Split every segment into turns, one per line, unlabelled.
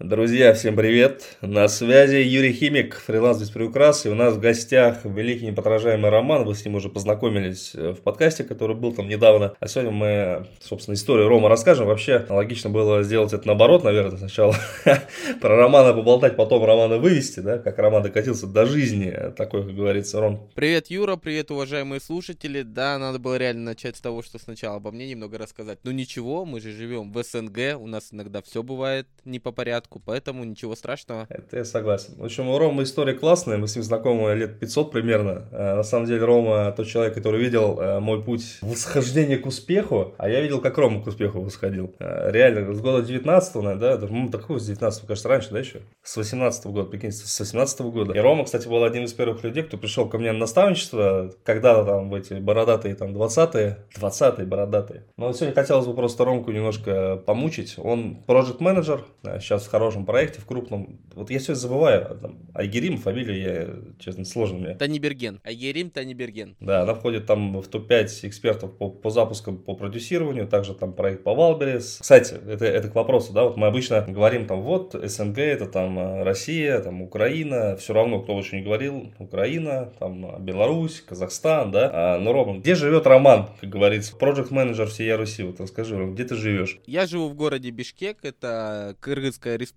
Друзья, всем привет! На связи Юрий Химик, фриланс без приукрас, и у нас в гостях великий неподражаемый Роман, вы с ним уже познакомились э, в подкасте, который был там недавно, а сегодня мы, собственно, историю Рома расскажем. Вообще, логично было сделать это наоборот, наверное, сначала про Романа поболтать, потом Романа вывести, да, как Роман докатился до жизни, такой, как говорится, Ром.
Привет, Юра, привет, уважаемые слушатели. Да, надо было реально начать с того, что сначала обо мне немного рассказать. Ну ничего, мы же живем в СНГ, у нас иногда все бывает не по порядку порядку, поэтому ничего страшного.
Это я согласен. В общем, у Ромы история классная, мы с ним знакомы лет 500 примерно. Э, на самом деле Рома тот человек, который видел э, мой путь восхождения к успеху, а я видел, как Рома к успеху восходил. Э, реально, с года 19 наверное, да, ну, такого с 19 кажется, раньше, да, еще? С 18 -го года, прикиньте, с 18 -го года. И Рома, кстати, был одним из первых людей, кто пришел ко мне на наставничество, когда-то там в эти бородатые, там, 20-е, 20-е бородатые. Но сегодня хотелось бы просто Ромку немножко помучить. Он проект менеджер сейчас в хорошем проекте, в крупном. Вот я все забываю. Там, Айгерим, фамилия, я, честно, сложно мне.
Таниберген. Айгерим Таниберген.
Да, она входит там в топ-5 экспертов по, по запускам, по продюсированию, также там проект по Wildberries. Кстати, это, это к вопросу, да, вот мы обычно говорим там, вот, СНГ, это там э, Россия, там Украина, все равно, кто не говорил, Украина, там Беларусь, Казахстан, да. А, но, Роман, где живет Роман, как говорится, project manager всей Руси, вот расскажи, Ром, где ты живешь?
Я живу в городе Бишкек, это Кыргызская республика,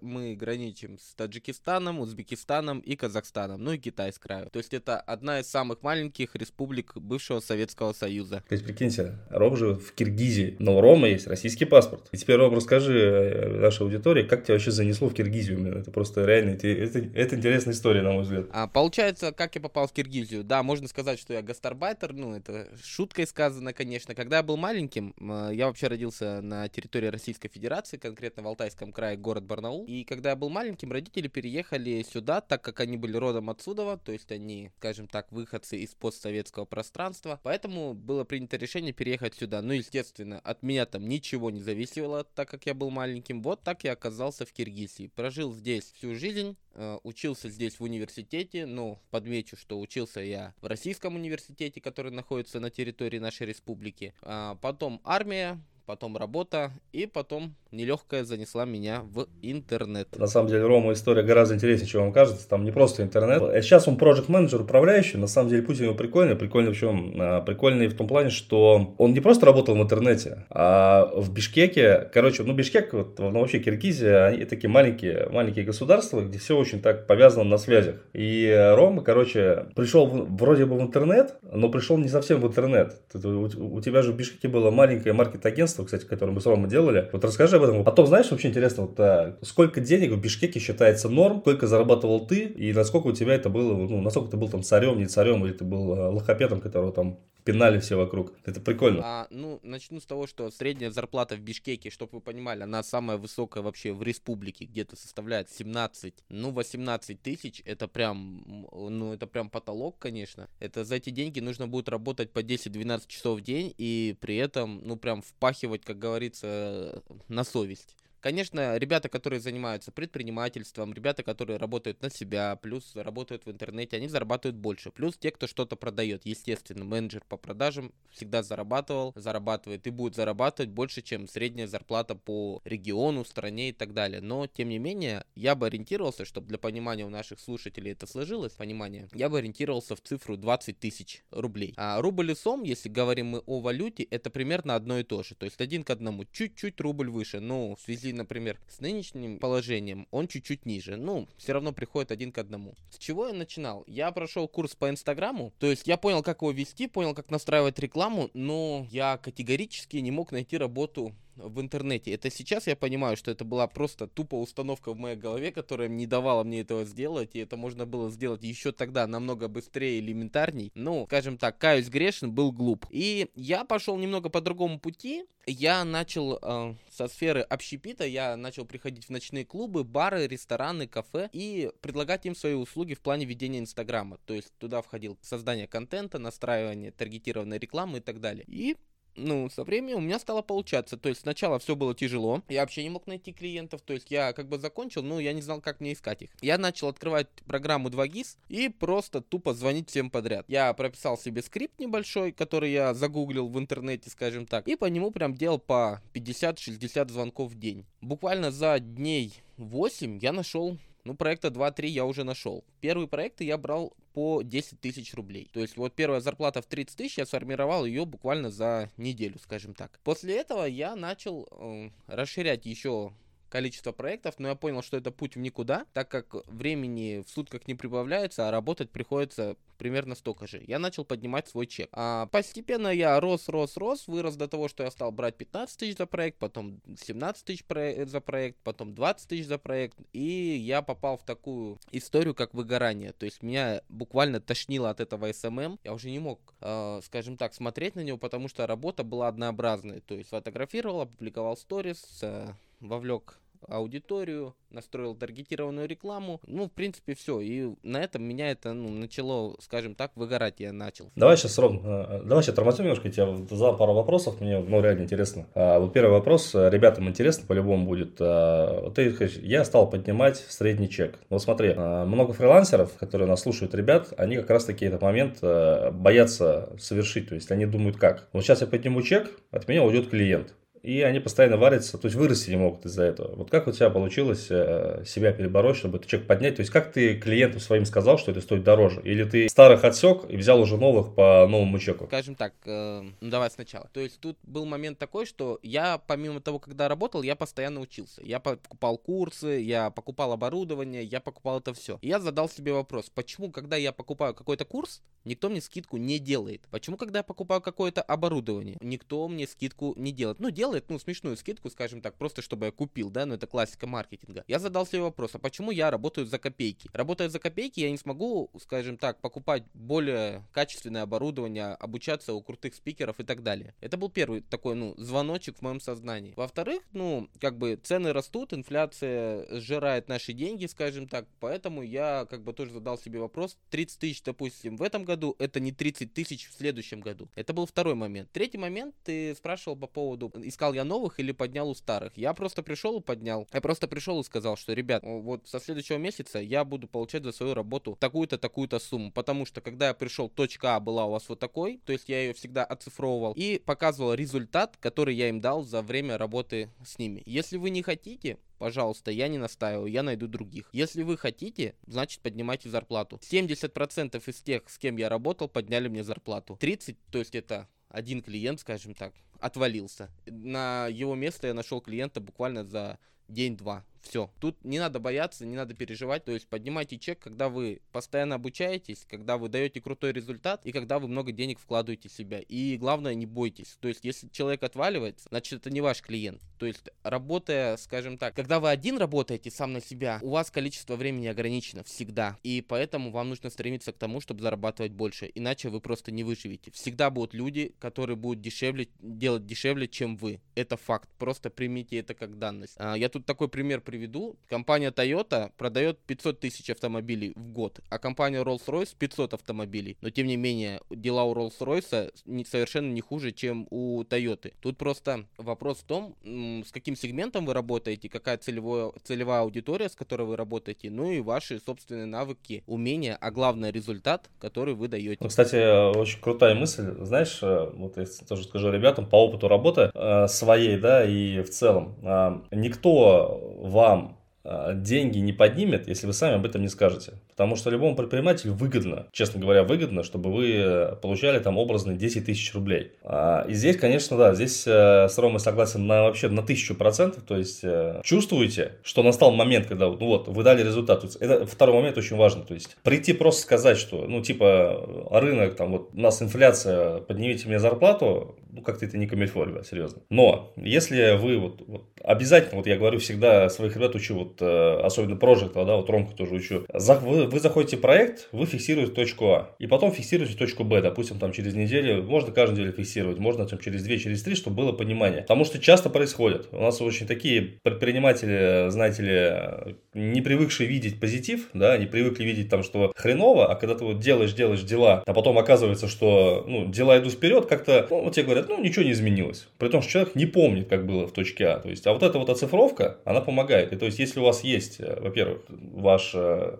мы граничим с Таджикистаном, Узбекистаном и Казахстаном, ну и Китай с краю. То есть это одна из самых маленьких республик бывшего Советского Союза.
То есть, прикиньте, Ром живет в Киргизии, но у Рома есть российский паспорт. И теперь, Ром, расскажи э, нашей аудитории, как тебя вообще занесло в Киргизию? Это просто реально, это, это, это интересная история, на мой взгляд.
А, получается, как я попал в Киргизию? Да, можно сказать, что я гастарбайтер, ну, это шуткой сказано, конечно. Когда я был маленьким, э, я вообще родился на территории Российской Федерации, конкретно в Алтайском крае, город Барнаул. И когда я был маленьким, родители переехали сюда, так как они были родом отсюда, то есть они, скажем так, выходцы из постсоветского пространства. Поэтому было принято решение переехать сюда. Ну, естественно, от меня там ничего не зависело, так как я был маленьким. Вот так я оказался в Киргизии. Прожил здесь всю жизнь, э, учился здесь в университете, ну, подмечу, что учился я в российском университете, который находится на территории нашей республики. А потом армия, потом работа, и потом нелегкая занесла меня в интернет.
На самом деле, Рома история гораздо интереснее, чем вам кажется. Там не просто интернет. А сейчас он проект менеджер управляющий. На самом деле, путь у него прикольный. Прикольный в чем? А, прикольный в том плане, что он не просто работал в интернете, а в Бишкеке. Короче, ну, Бишкек, вот, ну, вообще Киргизия, они такие маленькие, маленькие государства, где все очень так повязано на связях. И Рома, короче, пришел вроде бы в интернет, но пришел не совсем в интернет. У тебя же в Бишкеке было маленькое маркет-агентство, кстати, которое мы с Ромой делали. Вот расскажи об этом. Потом, знаешь, вообще интересно, вот, а, сколько денег в Бишкеке считается норм, сколько зарабатывал ты, и насколько у тебя это было, ну, насколько ты был там царем, не царем, или ты был а, лохопетом, которого там пинали все вокруг. Это прикольно.
А, ну, начну с того, что средняя зарплата в Бишкеке, чтобы вы понимали, она самая высокая вообще в республике, где-то составляет 17, ну, 18 тысяч, это прям, ну, это прям потолок, конечно. Это за эти деньги нужно будет работать по 10-12 часов в день, и при этом, ну, прям впахивать, как говорится, на совесть. Конечно, ребята, которые занимаются предпринимательством, ребята, которые работают на себя, плюс работают в интернете, они зарабатывают больше. Плюс те, кто что-то продает. Естественно, менеджер по продажам всегда зарабатывал, зарабатывает и будет зарабатывать больше, чем средняя зарплата по региону, стране и так далее. Но, тем не менее, я бы ориентировался, чтобы для понимания у наших слушателей это сложилось, понимание, я бы ориентировался в цифру 20 тысяч рублей. А рубль и сом, если говорим мы о валюте, это примерно одно и то же. То есть один к одному, чуть-чуть рубль выше. Но в связи например, с нынешним положением он чуть-чуть ниже. Ну, все равно приходит один к одному. С чего я начинал? Я прошел курс по Инстаграму, то есть я понял, как его вести, понял, как настраивать рекламу, но я категорически не мог найти работу в интернете. Это сейчас я понимаю, что это была просто тупо установка в моей голове, которая не давала мне этого сделать, и это можно было сделать еще тогда намного быстрее, элементарней. Ну, скажем так, каюсь грешен, был глуп. И я пошел немного по другому пути. Я начал э, со сферы общепита, я начал приходить в ночные клубы, бары, рестораны, кафе и предлагать им свои услуги в плане ведения Инстаграма. То есть туда входил создание контента, настраивание таргетированной рекламы и так далее. И ну, со временем у меня стало получаться. То есть сначала все было тяжело, я вообще не мог найти клиентов, то есть я как бы закончил, но я не знал, как мне искать их. Я начал открывать программу 2GIS и просто тупо звонить всем подряд. Я прописал себе скрипт небольшой, который я загуглил в интернете, скажем так, и по нему прям делал по 50-60 звонков в день. Буквально за дней 8 я нашел ну, проекта 2-3 я уже нашел. Первые проекты я брал по 10 тысяч рублей. То есть вот первая зарплата в 30 тысяч, я сформировал ее буквально за неделю, скажем так. После этого я начал э, расширять еще количество проектов, но я понял, что это путь в никуда, так как времени в сутках не прибавляется, а работать приходится примерно столько же. Я начал поднимать свой чек. А постепенно я рос, рос, рос, вырос до того, что я стал брать 15 тысяч за проект, потом 17 тысяч за проект, потом 20 тысяч за проект, и я попал в такую историю, как выгорание. То есть меня буквально тошнило от этого SMM. Я уже не мог, э, скажем так, смотреть на него, потому что работа была однообразной. То есть фотографировал, опубликовал сторис, э, вовлек аудиторию, настроил таргетированную рекламу. Ну, в принципе, все. И на этом меня это ну, начало, скажем так, выгорать я начал.
Давай сейчас, Ром, э, давай сейчас тормозим немножко. Я тебе задал пару вопросов, мне ну, реально интересно. А, вот первый вопрос, э, ребятам интересно по-любому будет. А, ты я стал поднимать средний чек. Вот смотри, а, много фрилансеров, которые нас слушают, ребят, они как раз таки этот момент боятся совершить. То есть они думают как. Вот сейчас я подниму чек, от меня уйдет клиент и они постоянно варятся, то есть вырасти не могут из-за этого. Вот как у тебя получилось э, себя перебороть, чтобы этот чек поднять? То есть как ты клиентам своим сказал, что это стоит дороже? Или ты старых отсек и взял уже новых по новому чеку?
Скажем так, э, ну давай сначала. То есть тут был момент такой, что я помимо того, когда работал, я постоянно учился. Я покупал курсы, я покупал оборудование, я покупал это все. И я задал себе вопрос, почему, когда я покупаю какой-то курс, никто мне скидку не делает? Почему, когда я покупаю какое-то оборудование, никто мне скидку не делает? Ну, делает делает, ну, смешную скидку, скажем так, просто чтобы я купил, да, ну, это классика маркетинга. Я задал себе вопрос, а почему я работаю за копейки? Работая за копейки, я не смогу, скажем так, покупать более качественное оборудование, обучаться у крутых спикеров и так далее. Это был первый такой, ну, звоночек в моем сознании. Во-вторых, ну, как бы цены растут, инфляция сжирает наши деньги, скажем так, поэтому я как бы тоже задал себе вопрос, 30 тысяч, допустим, в этом году, это не 30 тысяч в следующем году. Это был второй момент. Третий момент, ты спрашивал по поводу, искал искал я новых или поднял у старых. Я просто пришел и поднял. Я просто пришел и сказал, что, ребят, вот со следующего месяца я буду получать за свою работу такую-то, такую-то сумму. Потому что, когда я пришел, точка А была у вас вот такой, то есть я ее всегда оцифровывал и показывал результат, который я им дал за время работы с ними. Если вы не хотите, пожалуйста, я не настаиваю, я найду других. Если вы хотите, значит поднимайте зарплату. 70% из тех, с кем я работал, подняли мне зарплату. 30, то есть это один клиент, скажем так, отвалился. На его место я нашел клиента буквально за день-два. Все. Тут не надо бояться, не надо переживать. То есть поднимайте чек, когда вы постоянно обучаетесь, когда вы даете крутой результат и когда вы много денег вкладываете в себя. И главное, не бойтесь. То есть если человек отваливается, значит это не ваш клиент. То есть работая, скажем так, когда вы один работаете сам на себя, у вас количество времени ограничено всегда. И поэтому вам нужно стремиться к тому, чтобы зарабатывать больше. Иначе вы просто не выживете. Всегда будут люди, которые будут дешевле, делать дешевле, чем вы. Это факт. Просто примите это как данность. А, я тут такой пример приведу приведу. Компания Toyota продает 500 тысяч автомобилей в год, а компания Rolls-Royce 500 автомобилей. Но тем не менее, дела у Rolls-Royce совершенно не хуже, чем у Toyota. Тут просто вопрос в том, с каким сегментом вы работаете, какая целевая, целевая аудитория, с которой вы работаете, ну и ваши собственные навыки, умения, а главное результат, который вы даете.
Ну, кстати, очень крутая мысль. Знаешь, э, вот я тоже скажу ребятам по опыту работы э, своей, да, и в целом, э, никто вам вам а, деньги не поднимет, если вы сами об этом не скажете. Потому что любому предпринимателю выгодно, честно говоря, выгодно, чтобы вы э, получали там образные 10 тысяч рублей. А, и здесь, конечно, да, здесь э, с Ромой согласен на вообще на тысячу процентов. То есть э, чувствуете, что настал момент, когда ну вот, вы дали результат. Это второй момент очень важно. То есть прийти просто сказать, что ну типа рынок, там вот у нас инфляция, поднимите мне зарплату, ну как-то это не камильфо, серьезно. Но если вы вот, вот обязательно, вот я говорю всегда своих ребят учу, вот особенно прожектора, да, вот Ромку тоже учу, вы вы заходите в проект, вы фиксируете точку А, и потом фиксируете точку Б, допустим, там через неделю, можно каждую неделю фиксировать, можно там через две, через три, чтобы было понимание. Потому что часто происходит. У нас очень такие предприниматели, знаете ли, не привыкшие видеть позитив, да, не привыкли видеть там, что хреново, а когда ты вот делаешь, делаешь дела, а потом оказывается, что, ну, дела идут вперед, как-то, ну, вот тебе говорят, ну, ничего не изменилось. При том, что человек не помнит, как было в точке А. То есть, а вот эта вот оцифровка, она помогает. И то есть, если у вас есть, э, во-первых, ваш э,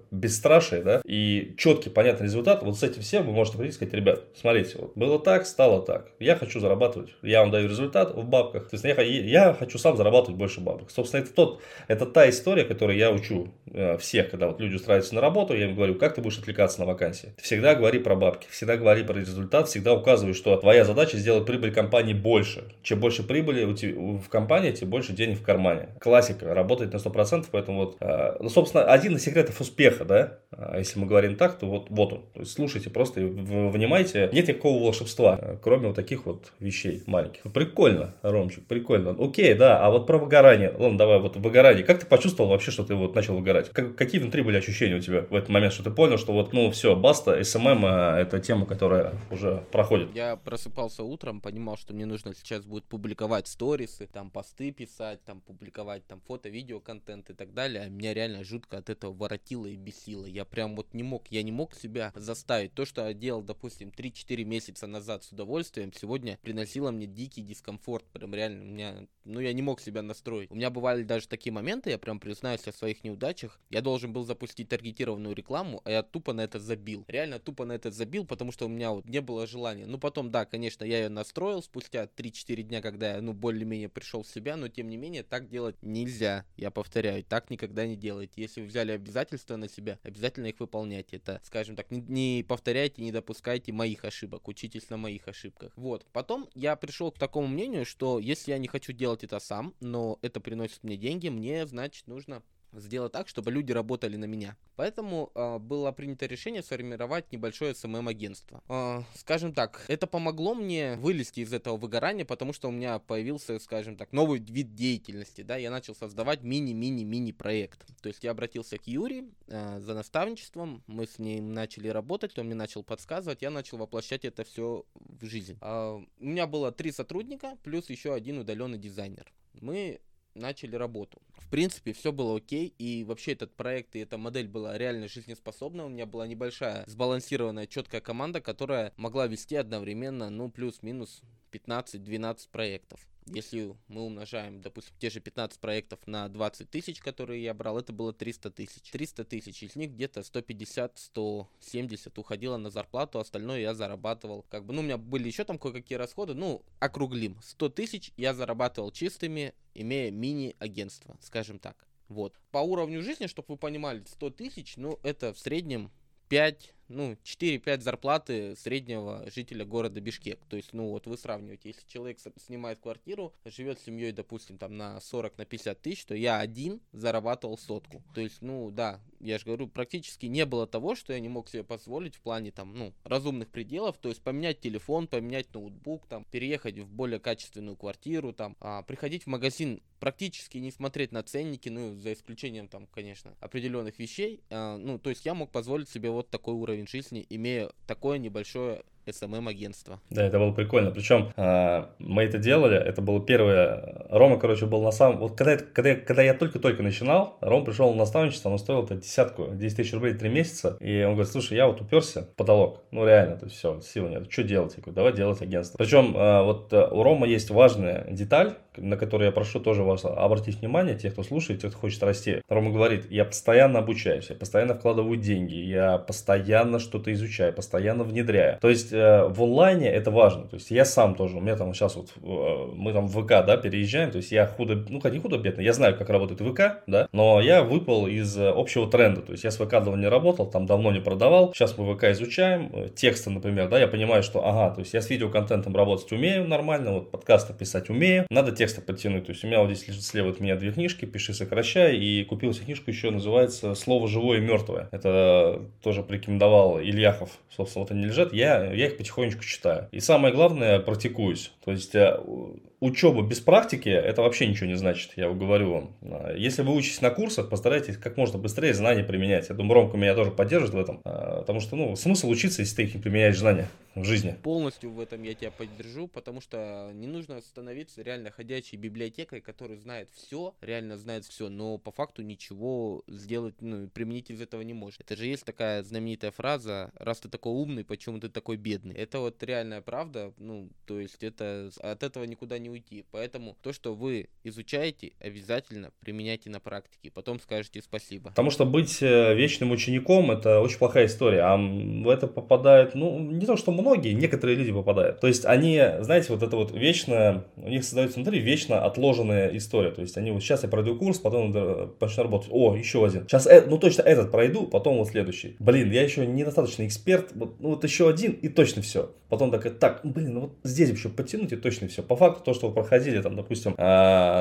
бесстрашие, да, и четкий, понятный результат, вот с этим всем вы можете прийти и сказать, ребят, смотрите, вот было так, стало так. Я хочу зарабатывать, я вам даю результат в бабках. То есть, я, я хочу сам зарабатывать больше бабок. Собственно, это тот, это та история, которую я учу э, всех, когда вот люди устраиваются на работу, я им говорю, как ты будешь откликаться на вакансии. Всегда говори про бабки, всегда говори про результат, всегда указывай, что твоя задача сделать прибыль компании больше. Чем больше прибыли у тебя, в компании, тем больше денег в кармане. Классика, работает на 100%, поэтому вот, э, ну, собственно, один из секретов успеха, да, а если мы говорим так, то вот, вот он. То есть слушайте просто, внимайте, нет никакого волшебства, э, кроме вот таких вот вещей маленьких. Прикольно, Ромчик, прикольно. Окей, да, а вот про выгорание. Ладно, давай вот выгорание. Как ты почувствовал вообще, что ты вот начал выгорать? Как, какие внутри были ощущения у тебя в этот момент, что ты понял, что вот, ну, все, баста, SMM а, это тема, которая уже проходит?
Я просыпался утром, понимал, что мне нужно сейчас будет публиковать сторисы, там посты писать, там публиковать там фото, видео, контент и так далее. А меня реально жутко от этого воротило и бесило. Я прям вот не мог, я не мог себя заставить. То, что я делал, допустим, 3-4 месяца назад с удовольствием, сегодня приносило мне дикий дискомфорт. Прям реально, у меня, ну я не мог себя настроить. У меня бывали даже такие моменты, я прям признаюсь о своих неудачах. Я должен был запустить таргетированную рекламу, а я тупо на это забил. Реально тупо на это забил, потому что у меня вот не было желания. Ну потом, да, конечно, я ее настроил спустя 3-4 дня, когда я, ну, более-менее пришел в себя, но тем не менее так делать нельзя. Я повторяю, так никогда не делайте. Если вы взяли обязательства на себя, обязательно их выполняйте. Это, скажем так, не, не повторяйте, не допускайте моих ошибок, учитесь на моих ошибках. Вот. Потом я пришел к такому мнению, что если я не хочу делать это сам, но это приносит мне деньги, мне, значит, нужно сделать так, чтобы люди работали на меня. Поэтому э, было принято решение сформировать небольшое СММ-агентство. Э, скажем так, это помогло мне вылезти из этого выгорания, потому что у меня появился, скажем так, новый вид деятельности. Да, я начал создавать мини-мини-мини проект. То есть я обратился к Юре э, за наставничеством, мы с ним начали работать, он мне начал подсказывать, я начал воплощать это все в жизнь. Э, у меня было три сотрудника, плюс еще один удаленный дизайнер. Мы начали работу. В принципе, все было окей, и вообще этот проект и эта модель была реально жизнеспособна. У меня была небольшая, сбалансированная, четкая команда, которая могла вести одновременно, ну, плюс-минус 15-12 проектов. Если мы умножаем, допустим, те же 15 проектов на 20 тысяч, которые я брал, это было 300 тысяч. 300 тысяч, из них где-то 150-170 уходило на зарплату, остальное я зарабатывал. Как бы, ну, у меня были еще там кое-какие расходы, ну, округлим. 100 тысяч я зарабатывал чистыми, имея мини-агентство, скажем так. Вот. По уровню жизни, чтобы вы понимали, 100 тысяч, ну, это в среднем 5 ну, 4-5 зарплаты среднего жителя города Бишкек. То есть, ну, вот вы сравниваете, если человек снимает квартиру, живет с семьей, допустим, там на 40, на 50 тысяч, то я один зарабатывал сотку. То есть, ну, да, я же говорю, практически не было того, что я не мог себе позволить в плане, там, ну, разумных пределов, то есть поменять телефон, поменять ноутбук, там, переехать в более качественную квартиру, там, а, приходить в магазин, практически не смотреть на ценники, ну, за исключением, там, конечно, определенных вещей, а, ну, то есть я мог позволить себе вот такой уровень уровень жизни, имея такое небольшое SMM-агентство.
Да, это было прикольно. Причем э, мы это делали, это было первое. Рома, короче, был на самом... Вот когда, когда, когда я только-только начинал, Рома пришел на наставничество, он стоил это десятку, 10 тысяч рублей три месяца. И он говорит, слушай, я вот уперся в потолок. Ну, реально, то есть все, сил нет. Что делать? Я говорю, давай делать агентство. Причем э, вот э, у Рома есть важная деталь, на которую я прошу тоже вас обратить внимание, тех, кто слушает, тех, кто хочет расти. Рома говорит, я постоянно обучаюсь, я постоянно вкладываю деньги, я постоянно что-то изучаю, постоянно внедряю. То есть в онлайне это важно. То есть я сам тоже, у меня там сейчас вот, э, мы там в ВК, да, переезжаем, то есть я худо, ну, как не худо-бедно, я знаю, как работает ВК, да, но я выпал из э, общего тренда. То есть я с ВК давно не работал, там давно не продавал. Сейчас мы ВК изучаем, тексты, например, да, я понимаю, что, ага, то есть я с видеоконтентом работать умею нормально, вот подкасты писать умею, надо тексты подтянуть. То есть у меня вот здесь лежит слева от меня две книжки, пиши, сокращай, и купил себе книжку еще называется «Слово живое и мертвое». Это тоже порекомендовал Ильяхов, собственно, вот они лежат. Я, я их потихонечку читаю. И самое главное, практикуюсь. То есть э, учеба без практики, это вообще ничего не значит, я говорю вам. А, если вы учитесь на курсах, постарайтесь как можно быстрее знания применять. Я думаю, Ромка меня тоже поддержит в этом, а, потому что, ну, смысл учиться, если ты их не применяешь знания в жизни.
Полностью в этом я тебя поддержу, потому что не нужно становиться реально ходячей библиотекой, которая знает все, реально знает все, но по факту ничего сделать, ну, применить из этого не может. Это же есть такая знаменитая фраза, раз ты такой умный, почему ты такой бедный? Это вот реальная правда, ну, то есть это от этого никуда не уйти. Поэтому то, что вы изучаете, обязательно применяйте на практике, потом скажете спасибо.
Потому что быть э, вечным учеником это очень плохая история, а в это попадают, ну, не то что многие, некоторые люди попадают. То есть они, знаете, вот это вот вечно, у них создается внутри вечно отложенная история. То есть они вот сейчас я пройду курс, потом начну работать. О, еще один. Сейчас, э, ну точно этот пройду, потом вот следующий. Блин, я еще недостаточно эксперт, вот, ну вот еще один и точно все. Потом так, так, блин, ну вот здесь еще подтянуть и точно все. По факту то, что вы проходили там, допустим, э,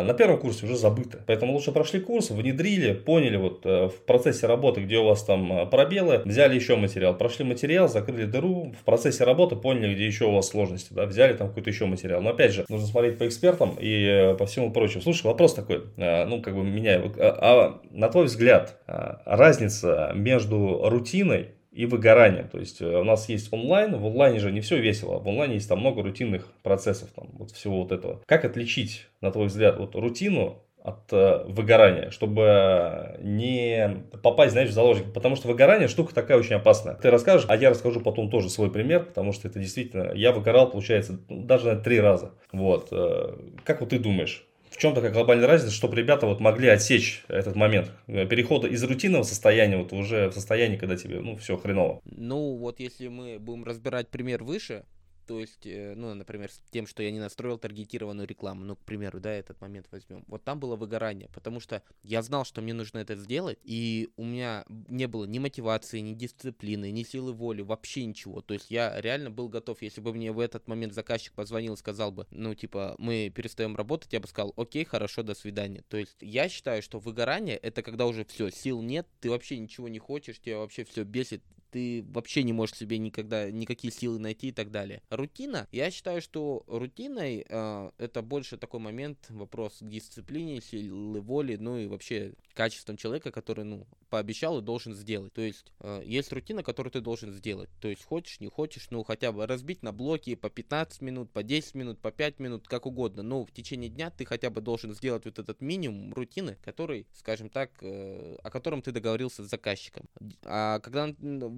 на первом курсе уже забыто. Поэтому лучше прошли курс, внедрили, поняли вот э, в процессе работы, где у вас там э, пробелы, взяли еще материал, прошли материал, закрыли дыру, в процессе работы поняли, где еще у вас сложности, да, взяли там какой-то еще материал. Но опять же, нужно смотреть по экспертам и по всему прочему. Слушай, вопрос такой, ну как бы меня, а, а на твой взгляд, разница между рутиной и выгоранием. То есть у нас есть онлайн, в онлайне же не все весело, в онлайне есть там много рутинных процессов, там, вот всего вот этого. Как отличить, на твой взгляд, вот рутину от э, выгорания, чтобы не попасть, знаешь, в заложники. Потому что выгорание штука такая очень опасная. Ты расскажешь, а я расскажу потом тоже свой пример, потому что это действительно, я выгорал, получается, даже три раза. Вот. Э, как вот ты думаешь, в чем такая глобальная разница, чтобы ребята вот могли отсечь этот момент перехода из рутинного состояния вот уже в состояние, когда тебе, ну, все хреново?
Ну, вот если мы будем разбирать пример выше, то есть, э, ну, например, с тем, что я не настроил таргетированную рекламу, ну, к примеру, да, этот момент возьмем. Вот там было выгорание, потому что я знал, что мне нужно это сделать, и у меня не было ни мотивации, ни дисциплины, ни силы воли, вообще ничего. То есть я реально был готов, если бы мне в этот момент заказчик позвонил и сказал бы, ну, типа, мы перестаем работать, я бы сказал, окей, хорошо, до свидания. То есть я считаю, что выгорание это когда уже все, сил нет, ты вообще ничего не хочешь, тебя вообще все бесит, ты вообще не можешь себе никогда никакие силы найти и так далее. Рутина, я считаю, что рутиной э, это больше такой момент, вопрос к дисциплине, силы воли, ну и вообще качеством человека, который, ну, пообещал и должен сделать. То есть э, есть рутина, которую ты должен сделать. То есть хочешь, не хочешь, ну хотя бы разбить на блоки по 15 минут, по 10 минут, по 5 минут, как угодно. Но в течение дня ты хотя бы должен сделать вот этот минимум рутины, который, скажем так, э, о котором ты договорился с заказчиком. А когда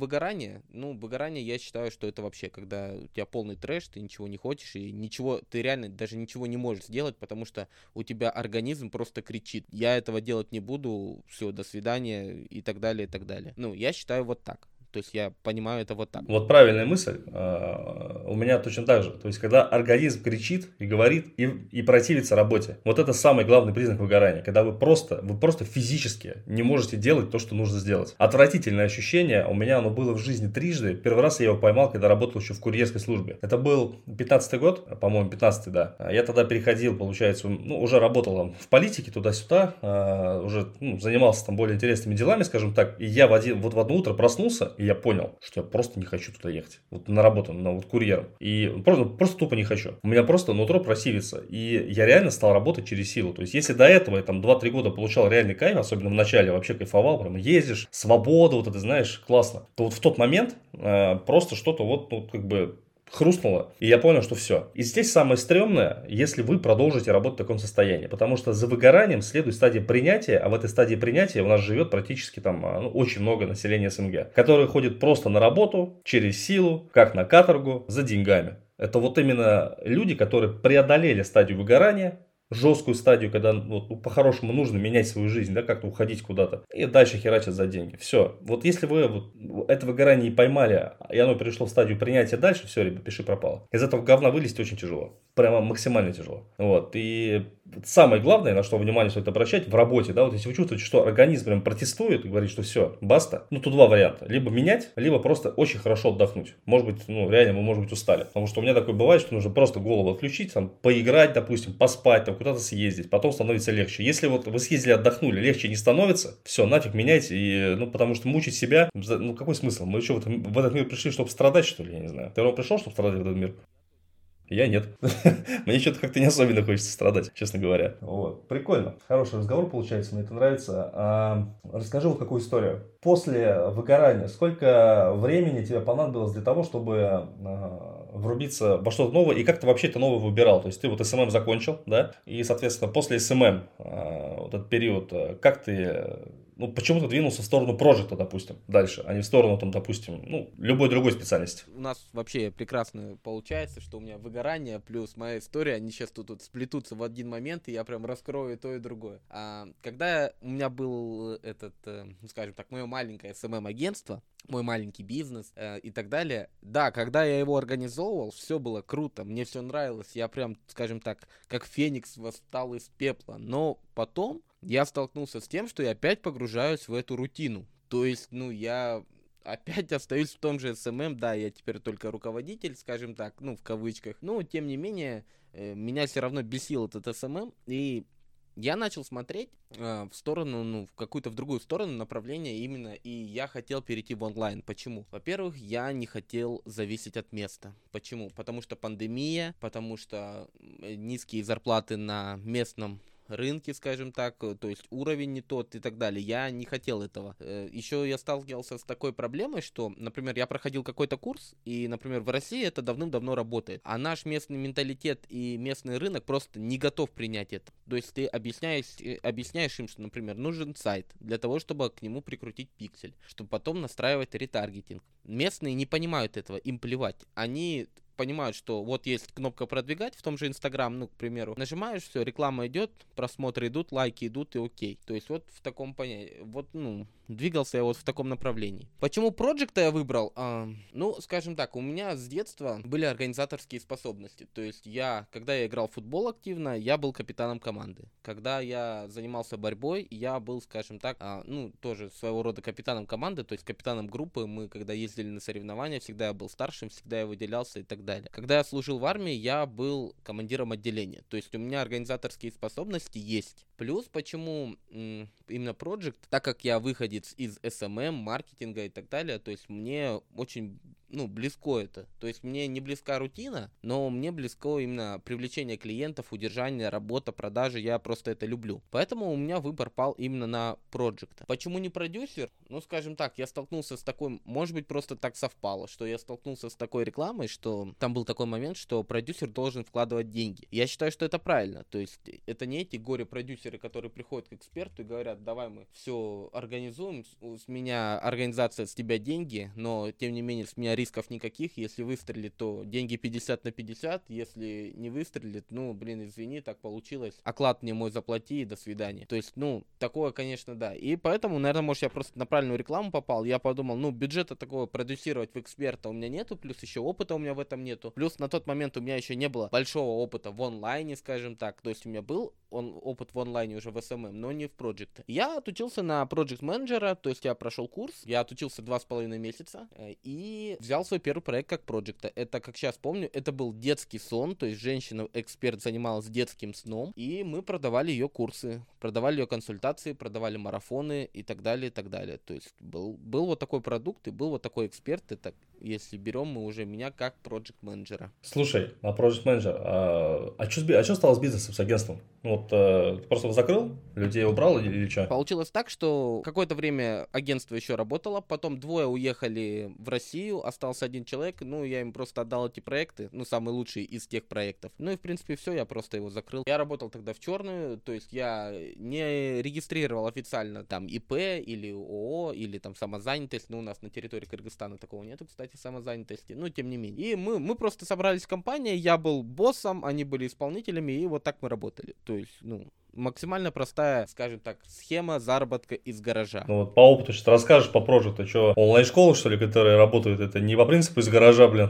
выгорание, ну выгорание я считаю, что это вообще, когда у тебя полный трэш, ты ничего не хочешь и ничего, ты реально даже ничего не можешь сделать, потому что у тебя организм просто кричит, я этого делать не буду, все, до свидания, и так далее, и так далее. Ну, я считаю вот так. То есть я понимаю это вот так.
Вот правильная мысль. А, у меня точно так же. То есть, когда организм кричит и говорит и, и противится работе. Вот это самый главный признак выгорания. Когда вы просто, вы просто физически не можете делать то, что нужно сделать. Отвратительное ощущение. У меня оно было в жизни трижды. Первый раз я его поймал, когда работал еще в курьерской службе. Это был 15 год, по-моему, 15 да. Я тогда переходил, получается, ну, уже работал там в политике туда-сюда. А, уже ну, занимался там более интересными делами, скажем так. И я в один, вот в одно утро проснулся и я понял, что я просто не хочу туда ехать. Вот на работу, на вот курьером. И просто, просто тупо не хочу. У меня просто нутро просивится. И я реально стал работать через силу. То есть, если до этого я там 2-3 года получал реальный кайф, особенно в начале вообще кайфовал, прям ездишь, свобода, вот это знаешь, классно. То вот в тот момент э, просто что-то вот, ну, как бы хрустнуло, и я понял, что все. И здесь самое стрёмное, если вы продолжите работать в таком состоянии, потому что за выгоранием следует стадия принятия, а в этой стадии принятия у нас живет практически там а, ну, очень много населения СНГ, которые ходят просто на работу, через силу, как на каторгу, за деньгами. Это вот именно люди, которые преодолели стадию выгорания, жесткую стадию, когда вот, ну, по-хорошему нужно менять свою жизнь, да, как-то уходить куда-то, и дальше херачат за деньги. Все. Вот если вы вот это выгорание поймали, и оно перешло в стадию принятия дальше, все, ребят, пиши пропало. Из этого говна вылезти очень тяжело. Прямо максимально тяжело. Вот. И самое главное, на что внимание стоит обращать в работе, да, вот если вы чувствуете, что организм прям протестует и говорит, что все, баста, ну тут два варианта. Либо менять, либо просто очень хорошо отдохнуть. Может быть, ну реально мы, может быть, устали. Потому что у меня такое бывает, что нужно просто голову отключить, там, поиграть, допустим, поспать, там, куда-то съездить, потом становится легче. Если вот вы съездили, отдохнули, легче не становится, все, нафиг меняйте, и, ну, потому что мучить себя, ну, какой смысл? Мы что, в, этом, в этот мир пришли, чтобы страдать, что ли, я не знаю. Ты пришел, чтобы страдать в этот мир? Я нет. Мне что-то как-то не особенно хочется страдать, честно говоря. Вот. Прикольно. Хороший разговор получается, мне это нравится. А, расскажи вот какую историю. После выгорания сколько времени тебе понадобилось для того, чтобы а, врубиться во что-то новое, и как ты вообще это новое выбирал? То есть ты вот SMM закончил, да, и, соответственно, после SMM, а, вот этот период, как ты ну, почему-то двинулся в сторону прожекта, допустим, дальше, а не в сторону, там, допустим, ну, любой другой специальности.
У нас вообще прекрасно получается, что у меня выгорание плюс моя история, они сейчас тут, тут сплетутся в один момент, и я прям раскрою то и другое. А, когда у меня был этот, э, ну, скажем так, мое маленькое SMM-агентство, мой маленький бизнес э, и так далее. Да, когда я его организовывал, все было круто, мне все нравилось, я прям, скажем так, как феникс восстал из пепла. Но потом я столкнулся с тем, что я опять погружаюсь в эту рутину. То есть, ну, я опять остаюсь в том же SMM, да, я теперь только руководитель, скажем так, ну, в кавычках, но, тем не менее, э, меня все равно бесил этот SMM, и я начал смотреть э, в сторону, ну, в какую-то в другую сторону направление именно, и я хотел перейти в онлайн. Почему? Во-первых, я не хотел зависеть от места. Почему? Потому что пандемия, потому что низкие зарплаты на местном рынке, скажем так, э, то есть уровень не тот и так далее. Я не хотел этого. Э, Еще я сталкивался с такой проблемой, что, например, я проходил какой-то курс, и, например, в России это давным-давно работает, а наш местный менталитет и местный рынок просто не готов принять это. То есть ты объясняешь, э, объясняешь им, что, например, нужен сайт для того, чтобы к нему прикрутить пиксель, чтобы потом настраивать ретаргетинг. Местные не понимают этого, им плевать. Они понимают, что вот есть кнопка продвигать в том же Инстаграм, ну, к примеру, нажимаешь, все, реклама идет, просмотры идут, лайки идут и окей. То есть вот в таком понятии, вот, ну, двигался я вот в таком направлении. Почему проекта я выбрал? А, ну, скажем так, у меня с детства были организаторские способности. То есть я, когда я играл в футбол активно, я был капитаном команды. Когда я занимался борьбой, я был, скажем так, а, ну, тоже своего рода капитаном команды, то есть капитаном группы. Мы, когда ездили на соревнования, всегда я был старшим, всегда я выделялся и так далее. Когда я служил в армии, я был командиром отделения. То есть у меня организаторские способности есть. Плюс, почему именно Project, так как я выходец из SMM, маркетинга и так далее, то есть мне очень ну, близко это. То есть мне не близка рутина, но мне близко именно привлечение клиентов, удержание, работа, продажи. Я просто это люблю. Поэтому у меня выбор пал именно на Project. Почему не продюсер? Ну, скажем так, я столкнулся с такой, может быть, просто так совпало, что я столкнулся с такой рекламой, что там был такой момент, что продюсер должен вкладывать деньги. Я считаю, что это правильно. То есть это не эти горе-продюсеры, которые приходят к эксперту и говорят, давай мы все организуем, с меня организация, с тебя деньги, но тем не менее с меня рисков никаких. Если выстрелит, то деньги 50 на 50. Если не выстрелит, ну, блин, извини, так получилось. Оклад мне мой заплати до свидания. То есть, ну, такое, конечно, да. И поэтому, наверное, может, я просто на правильную рекламу попал. Я подумал, ну, бюджета такого продюсировать в эксперта у меня нету, плюс еще опыта у меня в этом нету. Плюс на тот момент у меня еще не было большого опыта в онлайне, скажем так. То есть у меня был он, опыт в онлайне уже в SMM, но не в Project. Я отучился на Project менеджера, то есть я прошел курс, я отучился два с половиной месяца э, и взял свой первый проект как Project. Это, как сейчас помню, это был детский сон, то есть женщина-эксперт занималась детским сном, и мы продавали ее курсы, продавали ее консультации, продавали марафоны и так далее, и так далее. То есть был, был вот такой продукт и был вот такой эксперт, это если берем мы уже меня как проект менеджера.
Слушай, а проект менеджер, а, а что а стало с бизнесом, с агентством? Ну вот э, просто закрыл, людей убрал или, что?
Получилось так, что какое-то время агентство еще работало, потом двое уехали в Россию, остался один человек, ну я им просто отдал эти проекты, ну самые лучшие из тех проектов. Ну и в принципе все, я просто его закрыл. Я работал тогда в черную, то есть я не регистрировал официально там ИП или ООО или там самозанятость, ну у нас на территории Кыргызстана такого нету, кстати, самозанятости, ну тем не менее. И мы, мы просто собрались в компании, я был боссом, они были исполнителями, и вот так мы работали. То есть, ну, максимально простая, скажем так, схема заработка из гаража.
Ну вот по опыту сейчас расскажешь по прожиту, что онлайн-школы, что ли, которые работают, это не по принципу из гаража, блин.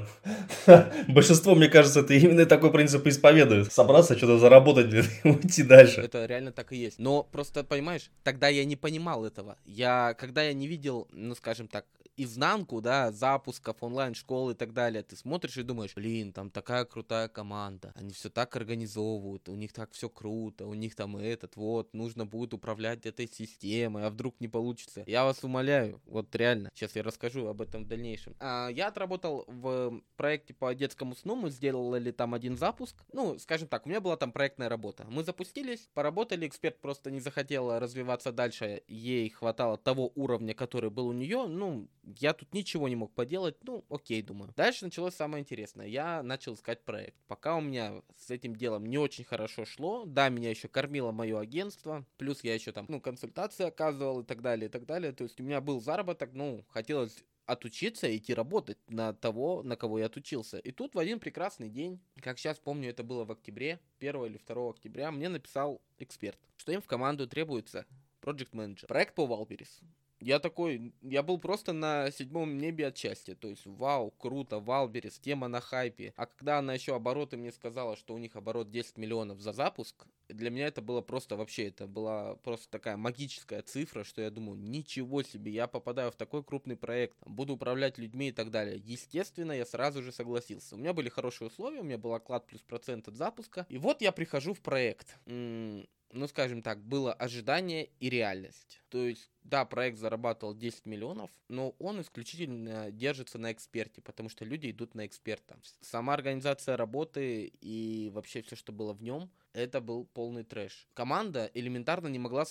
Большинство, мне кажется, это именно такой принцип исповедует. Собраться, что-то заработать, блин, и уйти дальше.
Это реально так и есть. Но просто, понимаешь, тогда я не понимал этого. Я, когда я не видел, ну, скажем так, изнанку, да, запусков онлайн-школы и так далее, ты смотришь и думаешь, блин, там такая крутая команда, они все так организовывают, у них так все круто, у них там этот, вот, нужно будет управлять этой системой, а вдруг не получится. Я вас умоляю, вот реально, сейчас я расскажу об этом в дальнейшем. А, я отработал в проекте по детскому сну, мы сделали там один запуск, ну, скажем так, у меня была там проектная работа. Мы запустились, поработали, эксперт просто не захотел развиваться дальше, ей хватало того уровня, который был у нее, ну, я тут ничего не мог поделать, ну, окей, думаю. Дальше началось самое интересное. Я начал искать проект. Пока у меня с этим делом не очень хорошо шло, да, меня еще кормило мое агентство, плюс я еще там, ну, консультации оказывал и так далее, и так далее. То есть у меня был заработок, ну, хотелось отучиться и идти работать на того, на кого я отучился. И тут в один прекрасный день, как сейчас помню, это было в октябре, 1 или 2 октября, мне написал эксперт, что им в команду требуется Project Manager. Проект по Wildberries я такой, я был просто на седьмом небе от счастья. То есть, вау, круто, Wildberries, тема на хайпе. А когда она еще обороты мне сказала, что у них оборот 10 миллионов за запуск, для меня это было просто вообще, это была просто такая магическая цифра, что я думаю, ничего себе, я попадаю в такой крупный проект, буду управлять людьми и так далее. Естественно, я сразу же согласился. У меня были хорошие условия, у меня был оклад плюс процент от запуска. И вот я прихожу в проект. М ну, скажем так, было ожидание и реальность. То есть, да, проект зарабатывал 10 миллионов, но он исключительно держится на эксперте, потому что люди идут на эксперта. Сама организация работы и вообще все, что было в нем, это был полный трэш. Команда элементарно не могла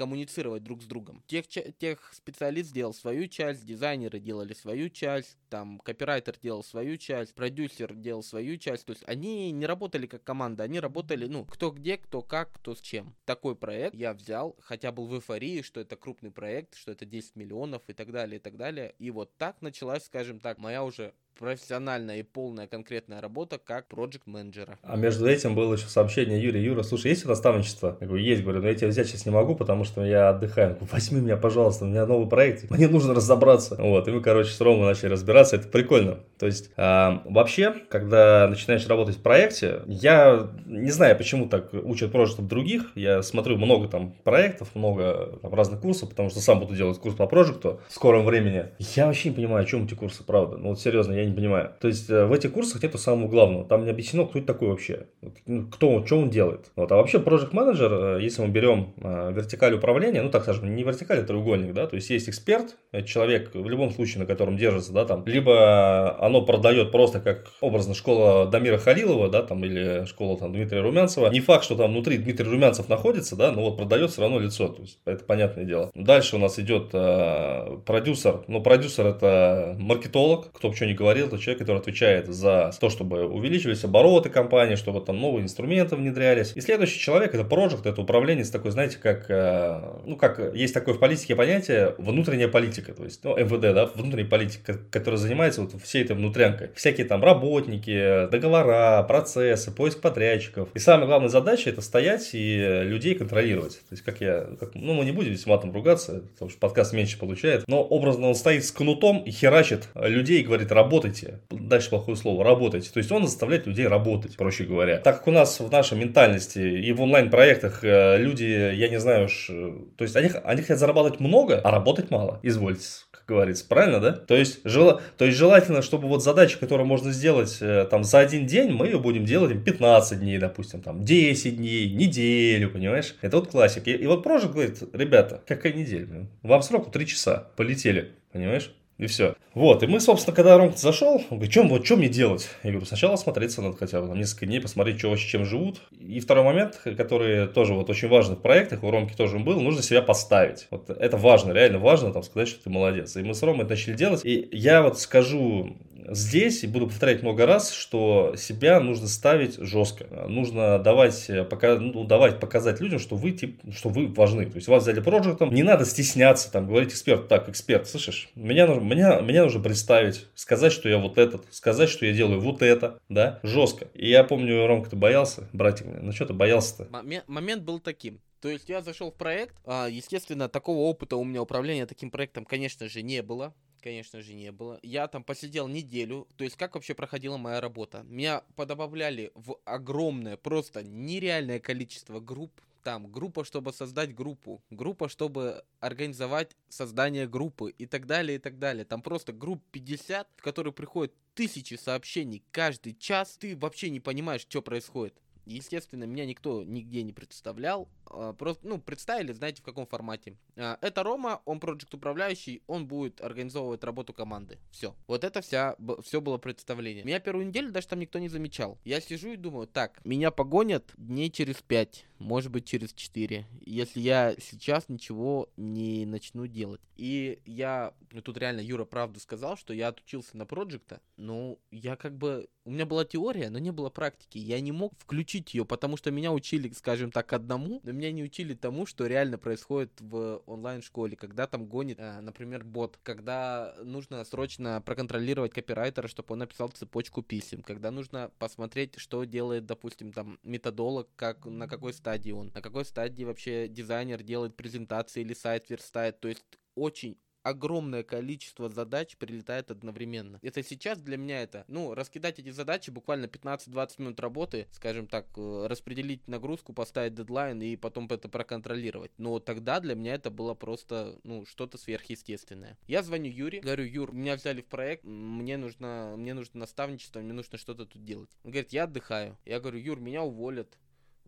коммуницировать друг с другом. Тех, тех специалист делал свою часть, дизайнеры делали свою часть, там копирайтер делал свою часть, продюсер делал свою часть. То есть они не работали как команда, они работали, ну, кто где, кто как, кто с чем. Такой проект я взял, хотя был в эйфории, что это крупный проект, что это 10 миллионов и так далее, и так далее. И вот так началась, скажем так, моя уже профессиональная и полная конкретная работа как проект менеджера.
А между этим было еще сообщение Юрия, Юра, слушай, есть наставничество? Я говорю, есть, говорю, но я тебя взять сейчас не могу, потому что я отдыхаю. Говорю, возьми меня, пожалуйста, у меня новый проект, мне нужно разобраться. Вот, и мы, короче, с Ромой начали разбираться, это прикольно. То есть, а, вообще, когда начинаешь работать в проекте, я не знаю, почему так учат проектов других, я смотрю много там проектов, много там, разных курсов, потому что сам буду делать курс по проекту в скором времени. Я вообще не понимаю, о чем эти курсы, правда. Ну вот серьезно, я не понимаю. То есть э, в этих курсах нету самого главного. Там не объяснено, кто это такой вообще. Ну, кто что он делает. Вот. А вообще Project Manager, э, если мы берем э, вертикаль управления, ну так скажем, не вертикаль, а треугольник, да, то есть есть эксперт, человек в любом случае, на котором держится, да, там, либо оно продает просто как образно школа Дамира Халилова, да, там, или школа там Дмитрия Румянцева. Не факт, что там внутри Дмитрий Румянцев находится, да, но вот продает все равно лицо, то есть это понятное дело. Дальше у нас идет э, продюсер, но продюсер это маркетолог, кто бы что ни говорил, говорил, это человек, который отвечает за то, чтобы увеличивались обороты компании, чтобы там новые инструменты внедрялись. И следующий человек это проект, это управление с такой, знаете, как, э, ну, как есть такое в политике понятие внутренняя политика, то есть, ну, МВД, да, внутренняя политика, которая занимается вот всей этой внутрянкой. Всякие там работники, договора, процессы, поиск подрядчиков. И самая главная задача это стоять и людей контролировать. То есть, как я, как, ну, мы не будем здесь матом ругаться, потому что подкаст меньше получает, но образно он стоит с кнутом и херачит людей и говорит, работай работайте. Дальше плохое слово, работайте. То есть он заставляет людей работать, проще говоря. Так как у нас в нашей ментальности и в онлайн-проектах э, люди, я не знаю уж, э, то есть они, они хотят зарабатывать много, а работать мало. Извольте как говорится, правильно, да? То есть, жел... то есть желательно, чтобы вот задача, которую можно сделать э, там за один день, мы ее будем делать 15 дней, допустим, там 10 дней, неделю, понимаешь? Это вот классик. И, и вот Прожик говорит, ребята, какая неделя? Вам сроку 3 часа, полетели, понимаешь? И все. Вот, и мы, собственно, когда Ромка зашел, он говорит, чем, вот, что мне делать? Я говорю, сначала осмотреться надо хотя бы там, несколько дней, посмотреть, что вообще чем живут. И второй момент, который тоже вот очень важный в проектах, у Ромки тоже был, нужно себя поставить. Вот это важно, реально важно, там, сказать, что ты молодец. И мы с Ромой это начали делать. И я вот скажу здесь, и буду повторять много раз, что себя нужно ставить жестко. Нужно давать, пока, ну, давать показать людям, что вы, тип, что вы важны. То есть вас взяли проектом, не надо стесняться, там, говорить эксперт, так, эксперт, слышишь, меня нужно, меня, меня нужно представить, сказать, что я вот этот, сказать, что я делаю вот это, да, жестко. И я помню, Ромка, ты боялся, братик, ну что ты боялся-то?
Момент был таким. То есть я зашел в проект, а, естественно, такого опыта у меня управления таким проектом, конечно же, не было конечно же, не было. Я там посидел неделю. То есть, как вообще проходила моя работа? Меня подобавляли в огромное, просто нереальное количество групп. там группа, чтобы создать группу, группа, чтобы организовать создание группы и так далее, и так далее. Там просто групп 50, в которые приходят тысячи сообщений каждый час, ты вообще не понимаешь, что происходит. Естественно, меня никто нигде не представлял. А, просто, ну, представили, знаете, в каком формате. А, это Рома, он проект управляющий, он будет организовывать работу команды. Все. Вот это вся, все было представление. Меня первую неделю даже там никто не замечал. Я сижу и думаю, так, меня погонят дней через пять, может быть через четыре, если я сейчас ничего не начну делать. И я, ну тут реально Юра правду сказал, что я отучился на проекта, ну, я как бы, у меня была теория, но не было практики. Я не мог включить ее, потому что меня учили, скажем так, одному, но меня не учили тому, что реально происходит в онлайн-школе, когда там гонит, э, например, бот, когда нужно срочно проконтролировать копирайтера, чтобы он написал цепочку писем, когда нужно посмотреть, что делает, допустим, там методолог, как, на какой стадии он, на какой стадии вообще дизайнер делает презентации или сайт верстает, то есть очень огромное количество задач прилетает одновременно. Это сейчас для меня это, ну, раскидать эти задачи, буквально 15-20 минут работы, скажем так, э, распределить нагрузку, поставить дедлайн и потом это проконтролировать. Но тогда для меня это было просто, ну, что-то сверхъестественное. Я звоню Юре, говорю, Юр, меня взяли в проект, мне нужно, мне нужно наставничество, мне нужно что-то тут делать. Он говорит, я отдыхаю. Я говорю, Юр, меня уволят.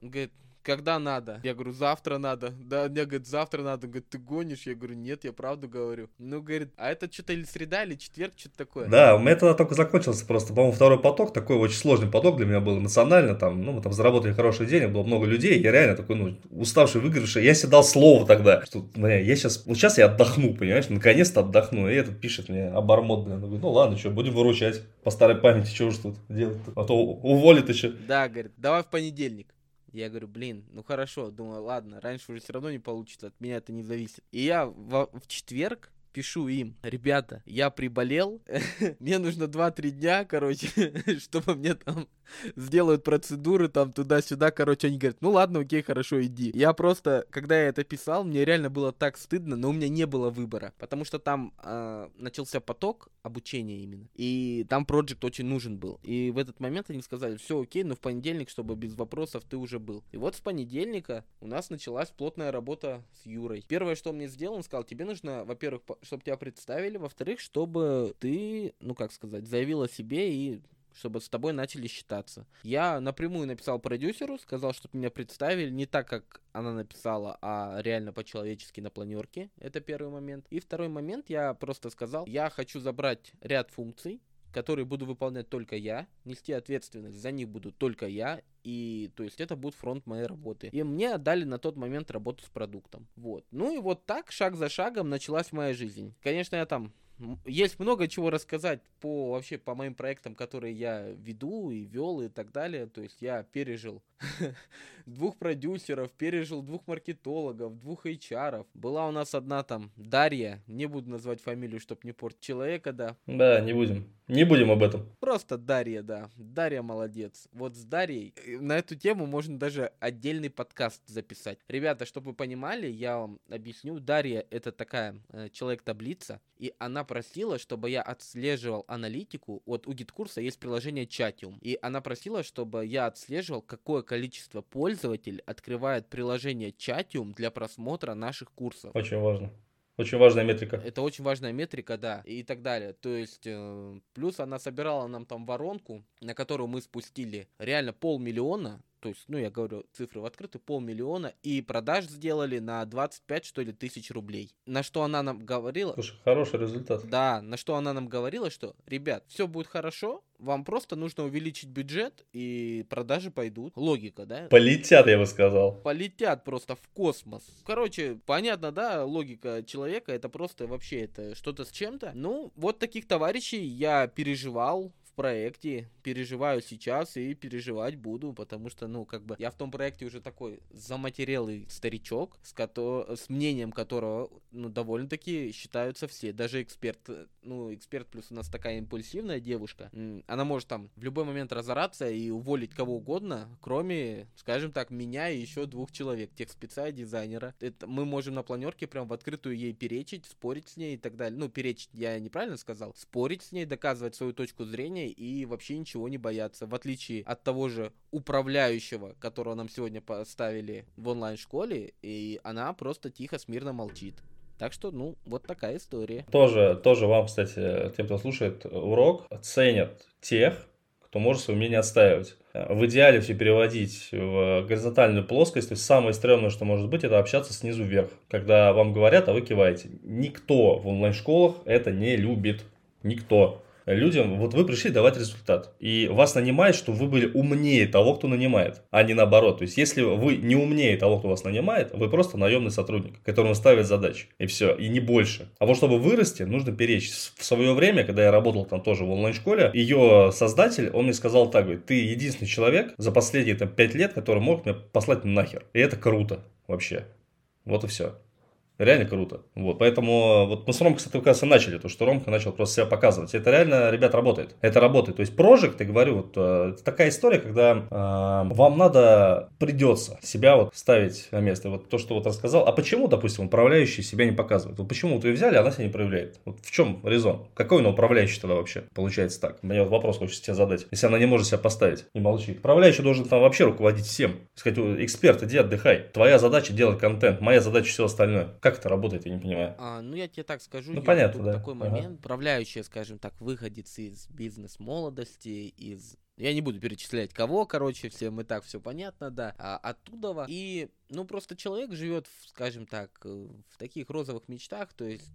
Он говорит, когда надо? Я говорю, завтра надо. Да, мне говорит, завтра надо. Говорит, ты гонишь? Я говорю, нет, я правду говорю. Ну, говорит, а это что-то или среда, или четверг, что-то такое.
Да, у меня тогда только закончился просто, по-моему, второй поток, такой очень сложный поток для меня был эмоционально, там, ну, мы там заработали хороший денег, было много людей, я реально такой, ну, уставший, выигравший, я себе дал слово тогда, что, бля, я сейчас, вот сейчас я отдохну, понимаешь, наконец-то отдохну, и этот пишет мне обормот, блин, ну, ладно, что, будем выручать по старой памяти, что уж тут делать а то уволит еще.
Да, говорит, давай в понедельник. Я говорю, блин, ну хорошо, думаю, ладно, раньше уже все равно не получится, от меня это не зависит. И я в, в четверг пишу им, ребята, я приболел, мне нужно 2-3 дня, короче, чтобы мне там сделают процедуры там туда-сюда, короче, они говорят, ну ладно, окей, хорошо, иди. Я просто, когда я это писал, мне реально было так стыдно, но у меня не было выбора, потому что там э, начался поток обучения именно, и там проект очень нужен был. И в этот момент они сказали, все окей, но в понедельник, чтобы без вопросов ты уже был. И вот с понедельника у нас началась плотная работа с Юрой. Первое, что он мне сделал, он сказал, тебе нужно, во-первых, чтобы тебя представили, во-вторых, чтобы ты, ну как сказать, заявил о себе и чтобы с тобой начали считаться. Я напрямую написал продюсеру, сказал, чтобы меня представили не так, как она написала, а реально по-человечески на планерке. Это первый момент. И второй момент, я просто сказал, я хочу забрать ряд функций, которые буду выполнять только я, нести ответственность за них буду только я, и то есть это будет фронт моей работы. И мне отдали на тот момент работу с продуктом. Вот. Ну и вот так, шаг за шагом, началась моя жизнь. Конечно, я там есть много чего рассказать по вообще по моим проектам, которые я веду и вел и так далее. То есть я пережил двух продюсеров, пережил двух маркетологов, двух HR. Была у нас одна там Дарья, не буду называть фамилию, чтобы не портить человека, да.
Да, не будем. Не будем об этом.
Просто Дарья, да. Дарья молодец. Вот с Дарьей э, на эту тему можно даже отдельный подкаст записать. Ребята, чтобы вы понимали, я вам объясню. Дарья это такая э, человек-таблица, и она просила, чтобы я отслеживал аналитику. Вот у GetCourse а есть приложение Chatium, и она просила, чтобы я отслеживал, какое количество пользователей открывает приложение Chatium для просмотра наших курсов.
Очень важно. Очень важная метрика.
Это очень важная метрика, да, и так далее. То есть, э, плюс она собирала нам там воронку, на которую мы спустили реально полмиллиона то есть, ну, я говорю цифры в открытую, полмиллиона, и продаж сделали на 25, что ли, тысяч рублей. На что она нам говорила...
Слушай, хороший результат.
Да, на что она нам говорила, что, ребят, все будет хорошо, вам просто нужно увеличить бюджет, и продажи пойдут. Логика, да?
Полетят, я бы сказал.
Полетят просто в космос. Короче, понятно, да, логика человека, это просто вообще это что-то с чем-то. Ну, вот таких товарищей я переживал, в проекте, переживаю сейчас и переживать буду, потому что, ну, как бы, я в том проекте уже такой заматерелый старичок, с, кото... с мнением которого, ну, довольно-таки считаются все, даже эксперт, ну, эксперт плюс у нас такая импульсивная девушка, она может там в любой момент разораться и уволить кого угодно, кроме, скажем так, меня и еще двух человек, тех спеца и дизайнера. Это мы можем на планерке прям в открытую ей перечить, спорить с ней и так далее. Ну, перечить я неправильно сказал, спорить с ней, доказывать свою точку зрения, знания и вообще ничего не боятся. В отличие от того же управляющего, которого нам сегодня поставили в онлайн-школе, и она просто тихо, смирно молчит. Так что, ну, вот такая история.
Тоже, тоже вам, кстати, тем, кто слушает урок, ценят тех, кто может свои умения отстаивать. В идеале все переводить в горизонтальную плоскость. То есть самое стрёмное, что может быть, это общаться снизу вверх. Когда вам говорят, а вы киваете. Никто в онлайн-школах это не любит. Никто людям, вот вы пришли давать результат, и вас нанимает, что вы были умнее того, кто нанимает, а не наоборот. То есть, если вы не умнее того, кто вас нанимает, вы просто наемный сотрудник, которому ставят задачи, и все, и не больше. А вот чтобы вырасти, нужно перечь. В свое время, когда я работал там тоже в онлайн-школе, ее создатель, он мне сказал так, говорит, ты единственный человек за последние там 5 лет, который мог меня послать нахер. И это круто вообще. Вот и все. Реально круто. Вот, поэтому вот мы с Ромкой, кстати, кажется, начали, то, что Ромка начал просто себя показывать. Это реально, ребят, работает. Это работает. То есть, прожект, я говорю, вот э, такая история, когда э, вам надо, придется себя вот ставить на место. Вот то, что вот рассказал. А почему, допустим, управляющий себя не показывает? Вот почему вот ее взяли, а она себя не проявляет? Вот в чем резон? Какой она управляющий тогда вообще? Получается так. Мне вот вопрос хочется тебе задать. Если она не может себя поставить и молчит. Управляющий должен там вообще руководить всем. Сказать, эксперт, иди отдыхай. Твоя задача делать контент, моя задача все остальное. Как это работает, я не понимаю.
А, ну, я тебе так скажу.
Ну, понятно, да.
Такой момент. Ага. Управляющая, скажем так, выходец из бизнес-молодости, из я не буду перечислять кого, короче, всем и так все понятно, да. А оттуда и, ну, просто человек живет, скажем так, э, в таких розовых мечтах, то есть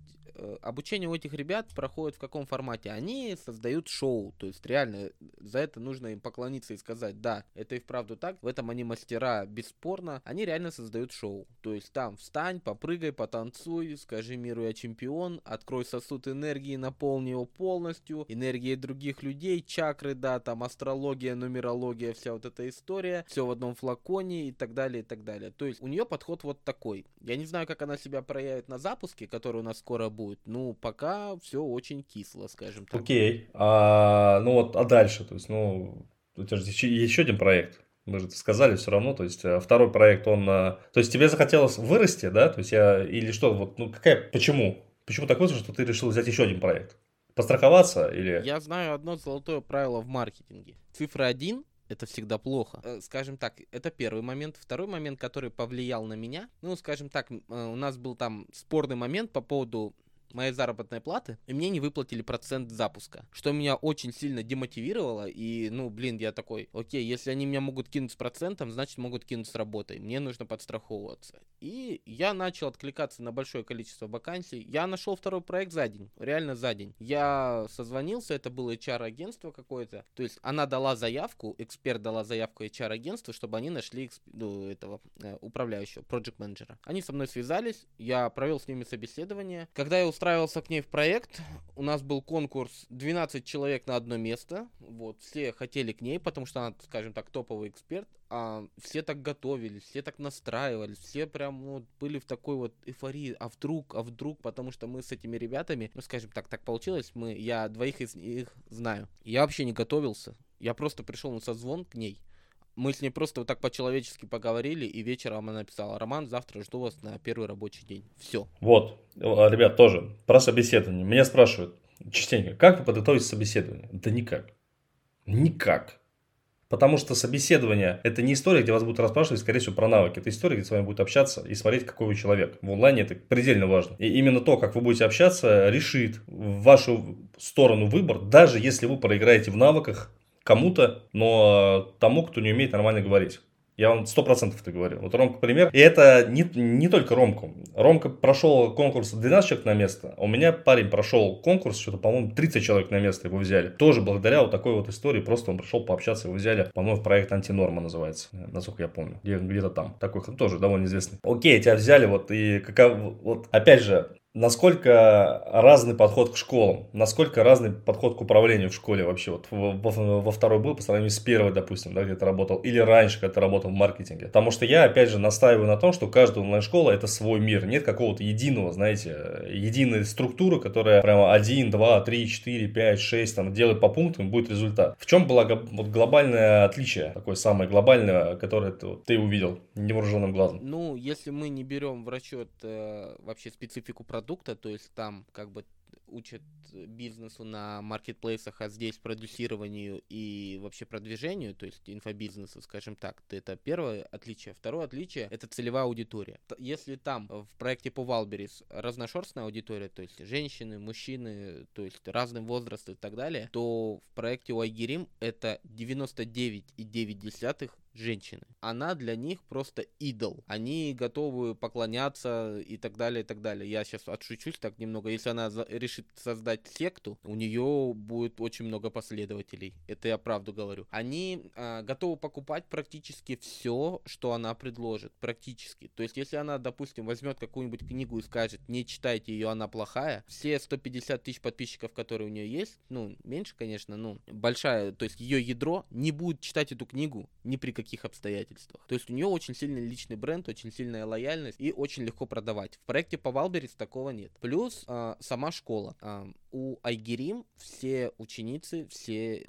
обучение у этих ребят проходит в каком формате? Они создают шоу, то есть реально за это нужно им поклониться и сказать, да, это и вправду так, в этом они мастера, бесспорно, они реально создают шоу, то есть там встань, попрыгай, потанцуй, скажи миру я чемпион, открой сосуд энергии, наполни его полностью, энергией других людей, чакры, да, там астрология, нумерология, вся вот эта история, все в одном флаконе и так далее, и так далее. То есть у нее подход вот такой. Я не знаю, как она себя проявит на запуске, который у нас скоро будет. Ну, пока все очень кисло, скажем так.
Окей. А, ну вот, а дальше? То есть, ну, у тебя же еще, еще один проект. Мы же сказали все равно, то есть э, второй проект, он, э, то есть тебе захотелось вырасти, да, то есть я, или что, вот, ну какая, почему? Почему так вышло, что ты решил взять еще один проект? Постраховаться или...
Я знаю одно золотое правило в маркетинге. Цифра один это всегда плохо. Э, скажем так, это первый момент. Второй момент, который повлиял на меня, ну, скажем так, у нас был там спорный момент по поводу моей заработной платы, и мне не выплатили процент запуска, что меня очень сильно демотивировало, и, ну, блин, я такой, окей, если они меня могут кинуть с процентом, значит, могут кинуть с работой, мне нужно подстраховываться. И я начал откликаться на большое количество вакансий, я нашел второй проект за день, реально за день. Я созвонился, это было HR-агентство какое-то, то есть она дала заявку, эксперт дала заявку HR-агентству, чтобы они нашли ну, этого э, управляющего, project менеджера Они со мной связались, я провел с ними собеседование. Когда я устраивался к ней в проект. У нас был конкурс 12 человек на одно место. Вот, все хотели к ней, потому что она, скажем так, топовый эксперт. А все так готовились, все так настраивались, все прям вот были в такой вот эйфории. А вдруг, а вдруг, потому что мы с этими ребятами, ну, скажем так, так получилось, мы, я двоих из них знаю. Я вообще не готовился. Я просто пришел на созвон к ней мы с ней просто вот так по-человечески поговорили, и вечером она написала, Роман, завтра жду вас на первый рабочий день. Все.
Вот, ребят, тоже про собеседование. Меня спрашивают частенько, как вы подготовите собеседование? Да никак. Никак. Потому что собеседование – это не история, где вас будут расспрашивать, скорее всего, про навыки. Это история, где с вами будут общаться и смотреть, какой вы человек. В онлайне это предельно важно. И именно то, как вы будете общаться, решит вашу сторону выбор, даже если вы проиграете в навыках, кому-то, но тому, кто не умеет нормально говорить. Я вам сто процентов это говорю. Вот Ромка пример. И это не, не только Ромку. Ромка прошел конкурс 12 человек на место. У меня парень прошел конкурс, что-то, по-моему, 30 человек на место его взяли. Тоже благодаря вот такой вот истории. Просто он пришел пообщаться, его взяли. По-моему, в проект Антинорма называется. Насколько я помню. Где-то там. Такой тоже довольно известный. Окей, тебя взяли вот и какая... Вот опять же, насколько разный подход к школам, насколько разный подход к управлению в школе вообще. Вот во, во второй был по сравнению с первой, допустим, да, где ты работал, или раньше, когда ты работал в маркетинге. Потому что я, опять же, настаиваю на том, что каждая онлайн-школа это свой мир. Нет какого-то единого, знаете, единой структуры, которая прямо 1, 2, 3, 4, 5, 6 там делает по пунктам, будет результат. В чем было вот глобальное отличие, такое самое глобальное, которое ты, ты увидел невооруженным глазом?
Ну, если мы не берем в расчет э, вообще специфику продукта, продукта, то есть там как бы учат бизнесу на маркетплейсах, а здесь продюсированию и вообще продвижению, то есть инфобизнесу, скажем так. Это первое отличие. Второе отличие — это целевая аудитория. Если там в проекте по Валберис разношерстная аудитория, то есть женщины, мужчины, то есть разным возрастом и так далее, то в проекте у Айгерим это 99,9 женщины. Она для них просто идол. Они готовы поклоняться и так далее, и так далее. Я сейчас отшучусь так немного. Если она решит создать секту, у нее будет очень много последователей. Это я правду говорю. Они э, готовы покупать практически все, что она предложит. Практически. То есть, если она, допустим, возьмет какую-нибудь книгу и скажет, не читайте ее, она плохая, все 150 тысяч подписчиков, которые у нее есть, ну, меньше, конечно, ну, большая, то есть ее ядро не будет читать эту книгу ни при каких обстоятельствах. То есть у нее очень сильный личный бренд, очень сильная лояльность и очень легко продавать. В проекте по Валберис такого нет. Плюс э, сама школа. Э, у Айгерим все ученицы, все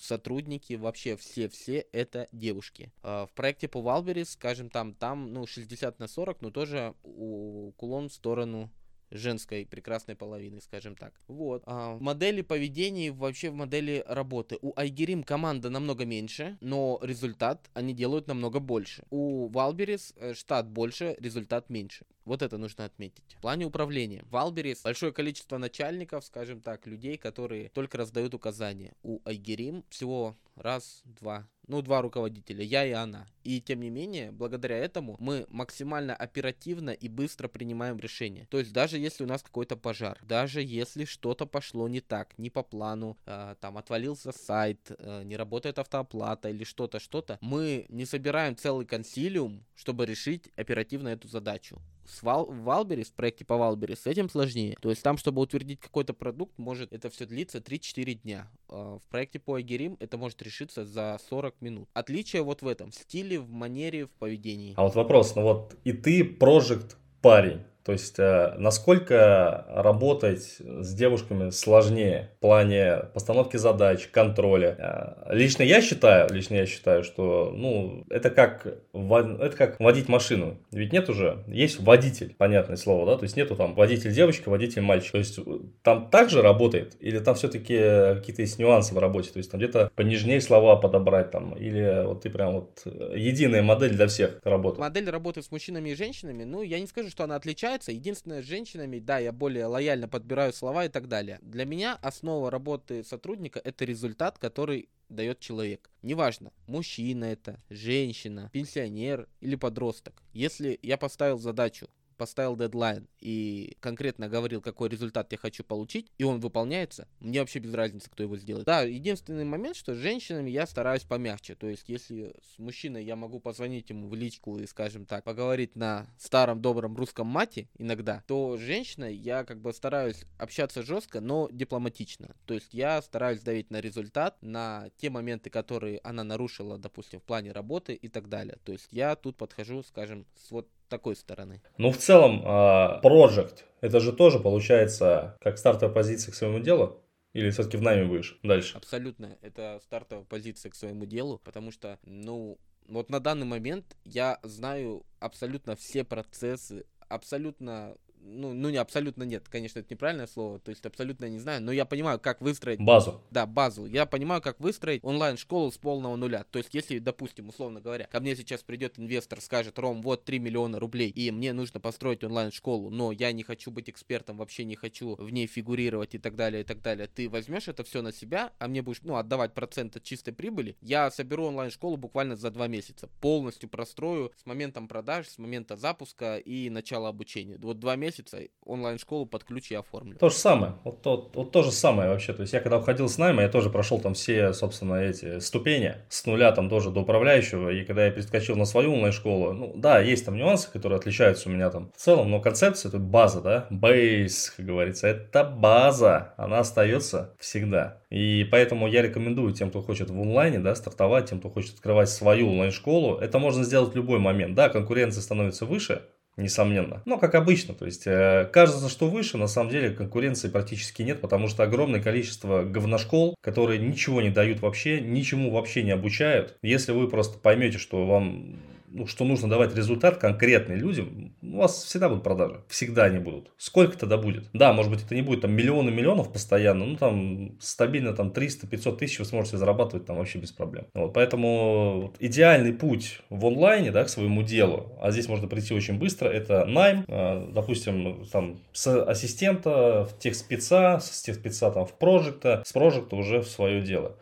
сотрудники, вообще все-все это девушки. Э, в проекте по Wildberries, скажем, там, там, ну, 60 на 40, но тоже уклон в сторону женской прекрасной половины, скажем так. Вот. А, в модели поведения вообще в модели работы. У Айгерим команда намного меньше, но результат они делают намного больше. У Wildberries э, штат больше, результат меньше. Вот это нужно отметить. В плане управления. В Wildberries большое количество начальников, скажем так, людей, которые только раздают указания. У Айгерим всего раз, два, ну, два руководителя, я и она. И тем не менее, благодаря этому мы максимально оперативно и быстро принимаем решения. То есть даже если у нас какой-то пожар, даже если что-то пошло не так, не по плану, э, там отвалился сайт, э, не работает автооплата или что-то, что-то, мы не собираем целый консилиум, чтобы решить оперативно эту задачу с Wild, в Wildberries, в проекте по Wildberries, с этим сложнее. То есть там, чтобы утвердить какой-то продукт, может это все длиться 3-4 дня. А, в проекте по Агерим это может решиться за 40 минут. Отличие вот в этом, в стиле, в манере, в поведении.
А вот вопрос, ну вот и ты прожект парень. То есть, э, насколько работать с девушками сложнее в плане постановки задач, контроля. Э, лично я считаю, лично я считаю, что, ну, это как, это как водить машину. Ведь нет уже, есть водитель, понятное слово, да, то есть нету там водитель девочка, водитель мальчик. То есть, там также работает, или там все-таки какие-то есть нюансы в работе, то есть, там где-то понежнее слова подобрать там, или вот ты прям вот единая модель для всех работает.
Модель работы с мужчинами и женщинами, ну, я не скажу, что она отличается отличается. Единственное, с женщинами, да, я более лояльно подбираю слова и так далее. Для меня основа работы сотрудника это результат, который дает человек. Неважно, мужчина это, женщина, пенсионер или подросток. Если я поставил задачу поставил дедлайн и конкретно говорил, какой результат я хочу получить, и он выполняется, мне вообще без разницы, кто его сделает. Да, единственный момент, что с женщинами я стараюсь помягче. То есть, если с мужчиной я могу позвонить ему в личку и, скажем так, поговорить на старом добром русском мате иногда, то с женщиной я как бы стараюсь общаться жестко, но дипломатично. То есть, я стараюсь давить на результат, на те моменты, которые она нарушила, допустим, в плане работы и так далее. То есть, я тут подхожу, скажем, с вот такой стороны.
Ну, в целом, а, Project, это же тоже получается как стартовая позиция к своему делу? Или все-таки в найме будешь дальше?
Абсолютно. Это стартовая позиция к своему делу, потому что, ну, вот на данный момент я знаю абсолютно все процессы, абсолютно ну, ну не абсолютно нет, конечно, это неправильное слово, то есть абсолютно не знаю, но я понимаю, как выстроить...
Базу.
Да, базу. Я понимаю, как выстроить онлайн-школу с полного нуля. То есть, если, допустим, условно говоря, ко мне сейчас придет инвестор, скажет, Ром, вот 3 миллиона рублей, и мне нужно построить онлайн-школу, но я не хочу быть экспертом, вообще не хочу в ней фигурировать и так далее, и так далее. Ты возьмешь это все на себя, а мне будешь, ну, отдавать процент от чистой прибыли, я соберу онлайн-школу буквально за два месяца. Полностью прострою с моментом продаж, с момента запуска и начала обучения. Вот два месяца месяца онлайн-школу под ключ я оформлю.
То же самое. Вот, вот, вот то же самое вообще. То есть я когда уходил с найма, я тоже прошел там все, собственно, эти ступени с нуля там тоже до управляющего. И когда я перескочил на свою онлайн-школу, ну да, есть там нюансы, которые отличаются у меня там в целом, но концепция это база, да, бейс, как говорится, это база, она остается всегда. И поэтому я рекомендую тем, кто хочет в онлайне, да, стартовать, тем, кто хочет открывать свою онлайн-школу, это можно сделать в любой момент. Да, конкуренция становится выше, несомненно. Но как обычно, то есть э, кажется, что выше, на самом деле конкуренции практически нет, потому что огромное количество говношкол, которые ничего не дают вообще, ничему вообще не обучают. Если вы просто поймете, что вам ну, что нужно давать результат конкретный людям, у вас всегда будут продажи. Всегда они будут. Сколько тогда будет? Да, может быть, это не будет там миллионы миллионов постоянно, ну, там, стабильно там 300-500 тысяч вы сможете зарабатывать там вообще без проблем. Вот, поэтому вот, идеальный путь в онлайне, да, к своему делу, а здесь можно прийти очень быстро, это найм, э, допустим, там, с ассистента, в тех спеца, с тех спеца там в прожекта, с прожекта уже в свое дело.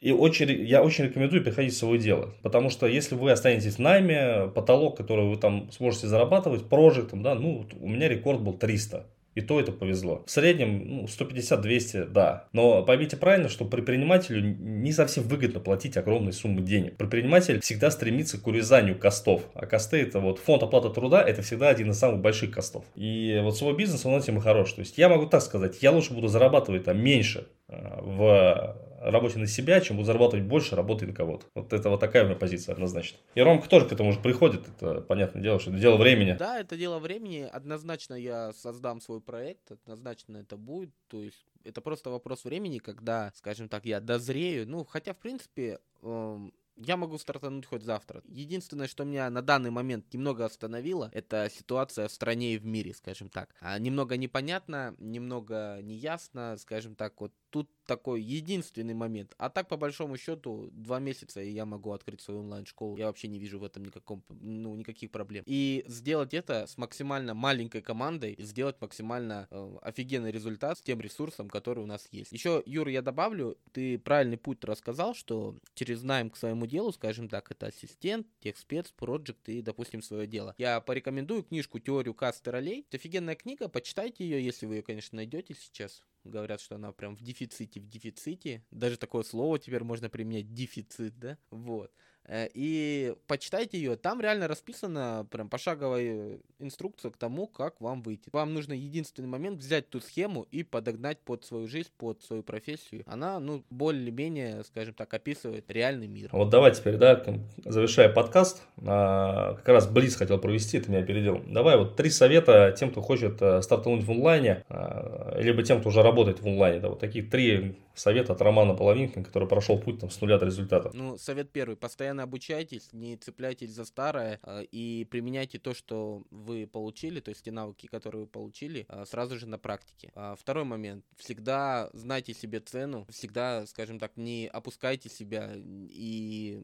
А, и очень, я очень рекомендую переходить в свое дело. Потому что если вы останетесь в найме, потолок, который вы там сможете зарабатывать, прожектом, да, ну, у меня рекорд был 300. И то это повезло. В среднем ну, 150-200, да. Но поймите правильно, что предпринимателю не совсем выгодно платить огромные суммы денег. Предприниматель всегда стремится к урезанию костов. А косты это вот фонд оплаты труда, это всегда один из самых больших костов. И вот свой бизнес, он этим и хорош. То есть я могу так сказать, я лучше буду зарабатывать там меньше э, в работе на себя, чем буду зарабатывать больше, работая на кого-то. Вот это вот такая у меня позиция однозначно. И Ромка тоже к этому уже приходит, это понятное дело, что это дело времени.
Да, это дело времени. Однозначно я создам свой проект, однозначно это будет. То есть это просто вопрос времени, когда, скажем так, я дозрею. Ну, хотя, в принципе, эм, я могу стартануть хоть завтра. Единственное, что меня на данный момент немного остановило, это ситуация в стране и в мире, скажем так. А немного непонятно, немного неясно, скажем так, вот тут такой единственный момент. А так, по большому счету, два месяца, и я могу открыть свою онлайн-школу. Я вообще не вижу в этом никаком, ну, никаких проблем. И сделать это с максимально маленькой командой, сделать максимально э, офигенный результат с тем ресурсом, который у нас есть. Еще, Юр, я добавлю, ты правильный путь рассказал, что через найм к своему делу, скажем так, это ассистент, техспец, проект и, допустим, свое дело. Я порекомендую книжку «Теорию касты ролей». Это офигенная книга, почитайте ее, если вы ее, конечно, найдете сейчас. Говорят, что она прям в дефиците, в дефиците. Даже такое слово теперь можно применять, дефицит, да? Вот. Э, и почитайте ее, там реально расписана прям пошаговая инструкция к тому, как вам выйти. Вам нужно единственный момент взять ту схему и подогнать под свою жизнь, под свою профессию. Она, ну, более-менее, скажем так, описывает реальный мир.
Вот давай теперь, да, завершая подкаст, а, как раз Близ хотел провести, ты меня опередил. Давай вот три совета тем, кто хочет э, стартануть в онлайне, а, либо тем, кто уже работает в онлайне. Да, вот такие три совета от Романа Половинкина, который прошел путь там, с нуля до результата.
Ну, совет первый. Постоянно обучайтесь, не цепляйтесь за старое э, и применяйте то, что вы получили, то есть те навыки, которые вы получили, э, сразу же на практике. А второй момент. Всегда знайте себе цену, всегда, скажем так, не опускайте себя и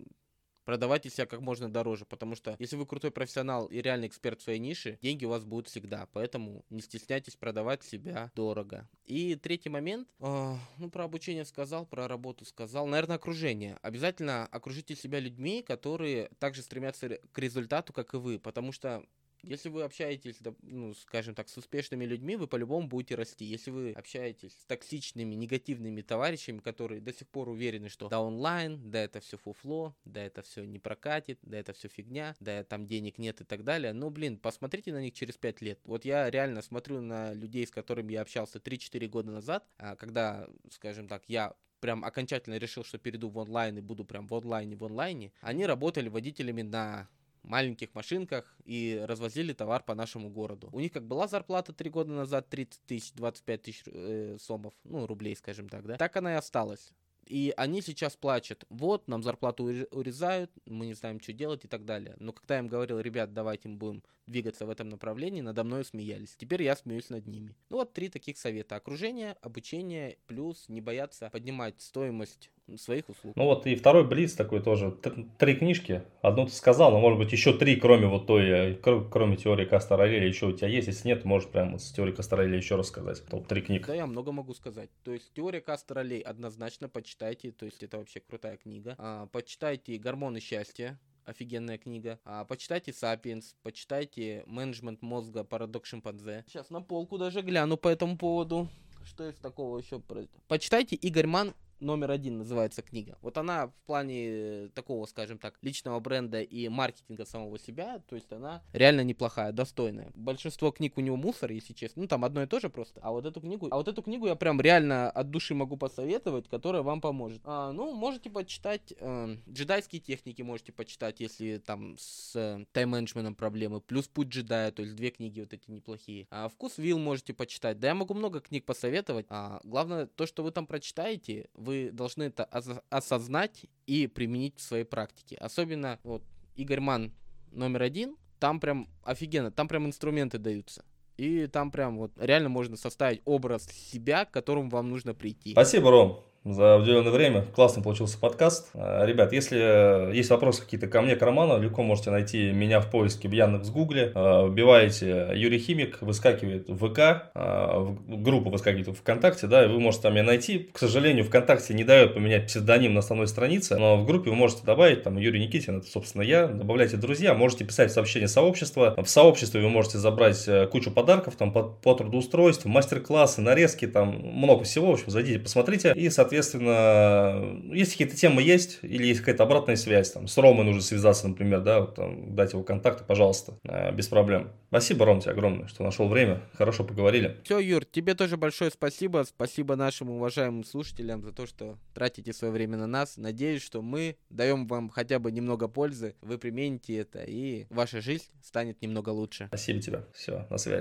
продавайте себя как можно дороже, потому что если вы крутой профессионал и реальный эксперт в своей нише, деньги у вас будут всегда, поэтому не стесняйтесь продавать себя дорого. И третий момент, э, ну про обучение сказал, про работу сказал, наверное окружение. Обязательно окружите себя людьми, которые также стремятся к результату, как и вы, потому что если вы общаетесь, ну, скажем так, с успешными людьми, вы по-любому будете расти. Если вы общаетесь с токсичными, негативными товарищами, которые до сих пор уверены, что да онлайн, да это все фуфло, да это все не прокатит, да это все фигня, да там денег нет и так далее, ну, блин, посмотрите на них через 5 лет. Вот я реально смотрю на людей, с которыми я общался 3-4 года назад, а, когда, скажем так, я прям окончательно решил, что перейду в онлайн и буду прям в онлайне, в онлайне, они работали водителями на маленьких машинках и развозили товар по нашему городу. У них как была зарплата 3 года назад 30 тысяч, 25 тысяч э, сомов, ну, рублей, скажем так, да, так она и осталась. И они сейчас плачут, вот, нам зарплату урезают, мы не знаем, что делать и так далее. Но когда я им говорил, ребят, давайте мы будем двигаться в этом направлении, надо мной смеялись. Теперь я смеюсь над ними. Ну вот три таких совета. Окружение, обучение, плюс не бояться поднимать стоимость своих услуг.
Ну вот и второй блиц такой тоже. Три книжки. Одну ты сказал, но может быть еще три, кроме вот той, э, кроме теории Кастаролеля, еще у тебя есть. Если нет, можешь прямо с теорией Кастаролеля еще рассказать. Топ три книг.
Да, я много могу сказать. То есть теория Кастаролей однозначно почитайте. То есть это вообще крутая книга. А, почитайте Гормоны счастья офигенная книга. А, почитайте Сапиенс, почитайте Менеджмент мозга, Парадокс шимпанзе. Сейчас на полку даже гляну по этому поводу. Что из такого еще? Почитайте Игорь Ман номер один называется книга. Вот она в плане э, такого, скажем так, личного бренда и маркетинга самого себя, то есть она реально неплохая, достойная. Большинство книг у него мусор, если честно. Ну, там одно и то же просто. А вот эту книгу, а вот эту книгу я прям реально от души могу посоветовать, которая вам поможет. А, ну, можете почитать э, джедайские техники, можете почитать, если там с э, тайм-менеджментом проблемы. Плюс Путь джедая, то есть две книги вот эти неплохие. А Вкус Вилл можете почитать. Да, я могу много книг посоветовать. А, главное, то, что вы там прочитаете, вы вы должны это осознать и применить в своей практике. Особенно вот Игорь Ман номер один. Там прям офигенно, там прям инструменты даются. И там прям вот реально можно составить образ себя, к которому вам нужно прийти.
Спасибо, Ром за уделенное время. Классно получился подкаст. А, ребят, если есть вопросы какие-то ко мне, к Роману, легко можете найти меня в поиске в Яндекс Гугле. А, вбиваете Юрий Химик, выскакивает в ВК, а, в группу выскакивает в ВКонтакте, да, и вы можете там меня найти. К сожалению, ВКонтакте не дает поменять псевдоним на основной странице, но в группе вы можете добавить там Юрий Никитин, это, собственно, я. Добавляйте друзья, можете писать сообщение сообщества. В сообществе вы можете забрать э, кучу подарков там по, по трудоустройству, мастер-классы, нарезки, там много всего. В общем, зайдите, посмотрите. И, соответственно, соответственно, если какие-то темы есть, или есть какая-то обратная связь, там, с Ромой нужно связаться, например, да, вот, там, дать его контакты, пожалуйста, э, без проблем. Спасибо, Ром, тебе огромное, что нашел время, хорошо поговорили.
Все, Юр, тебе тоже большое спасибо, спасибо нашим уважаемым слушателям за то, что тратите свое время на нас. Надеюсь, что мы даем вам хотя бы немного пользы, вы примените это, и ваша жизнь станет немного лучше.
Спасибо тебе, все, на связи.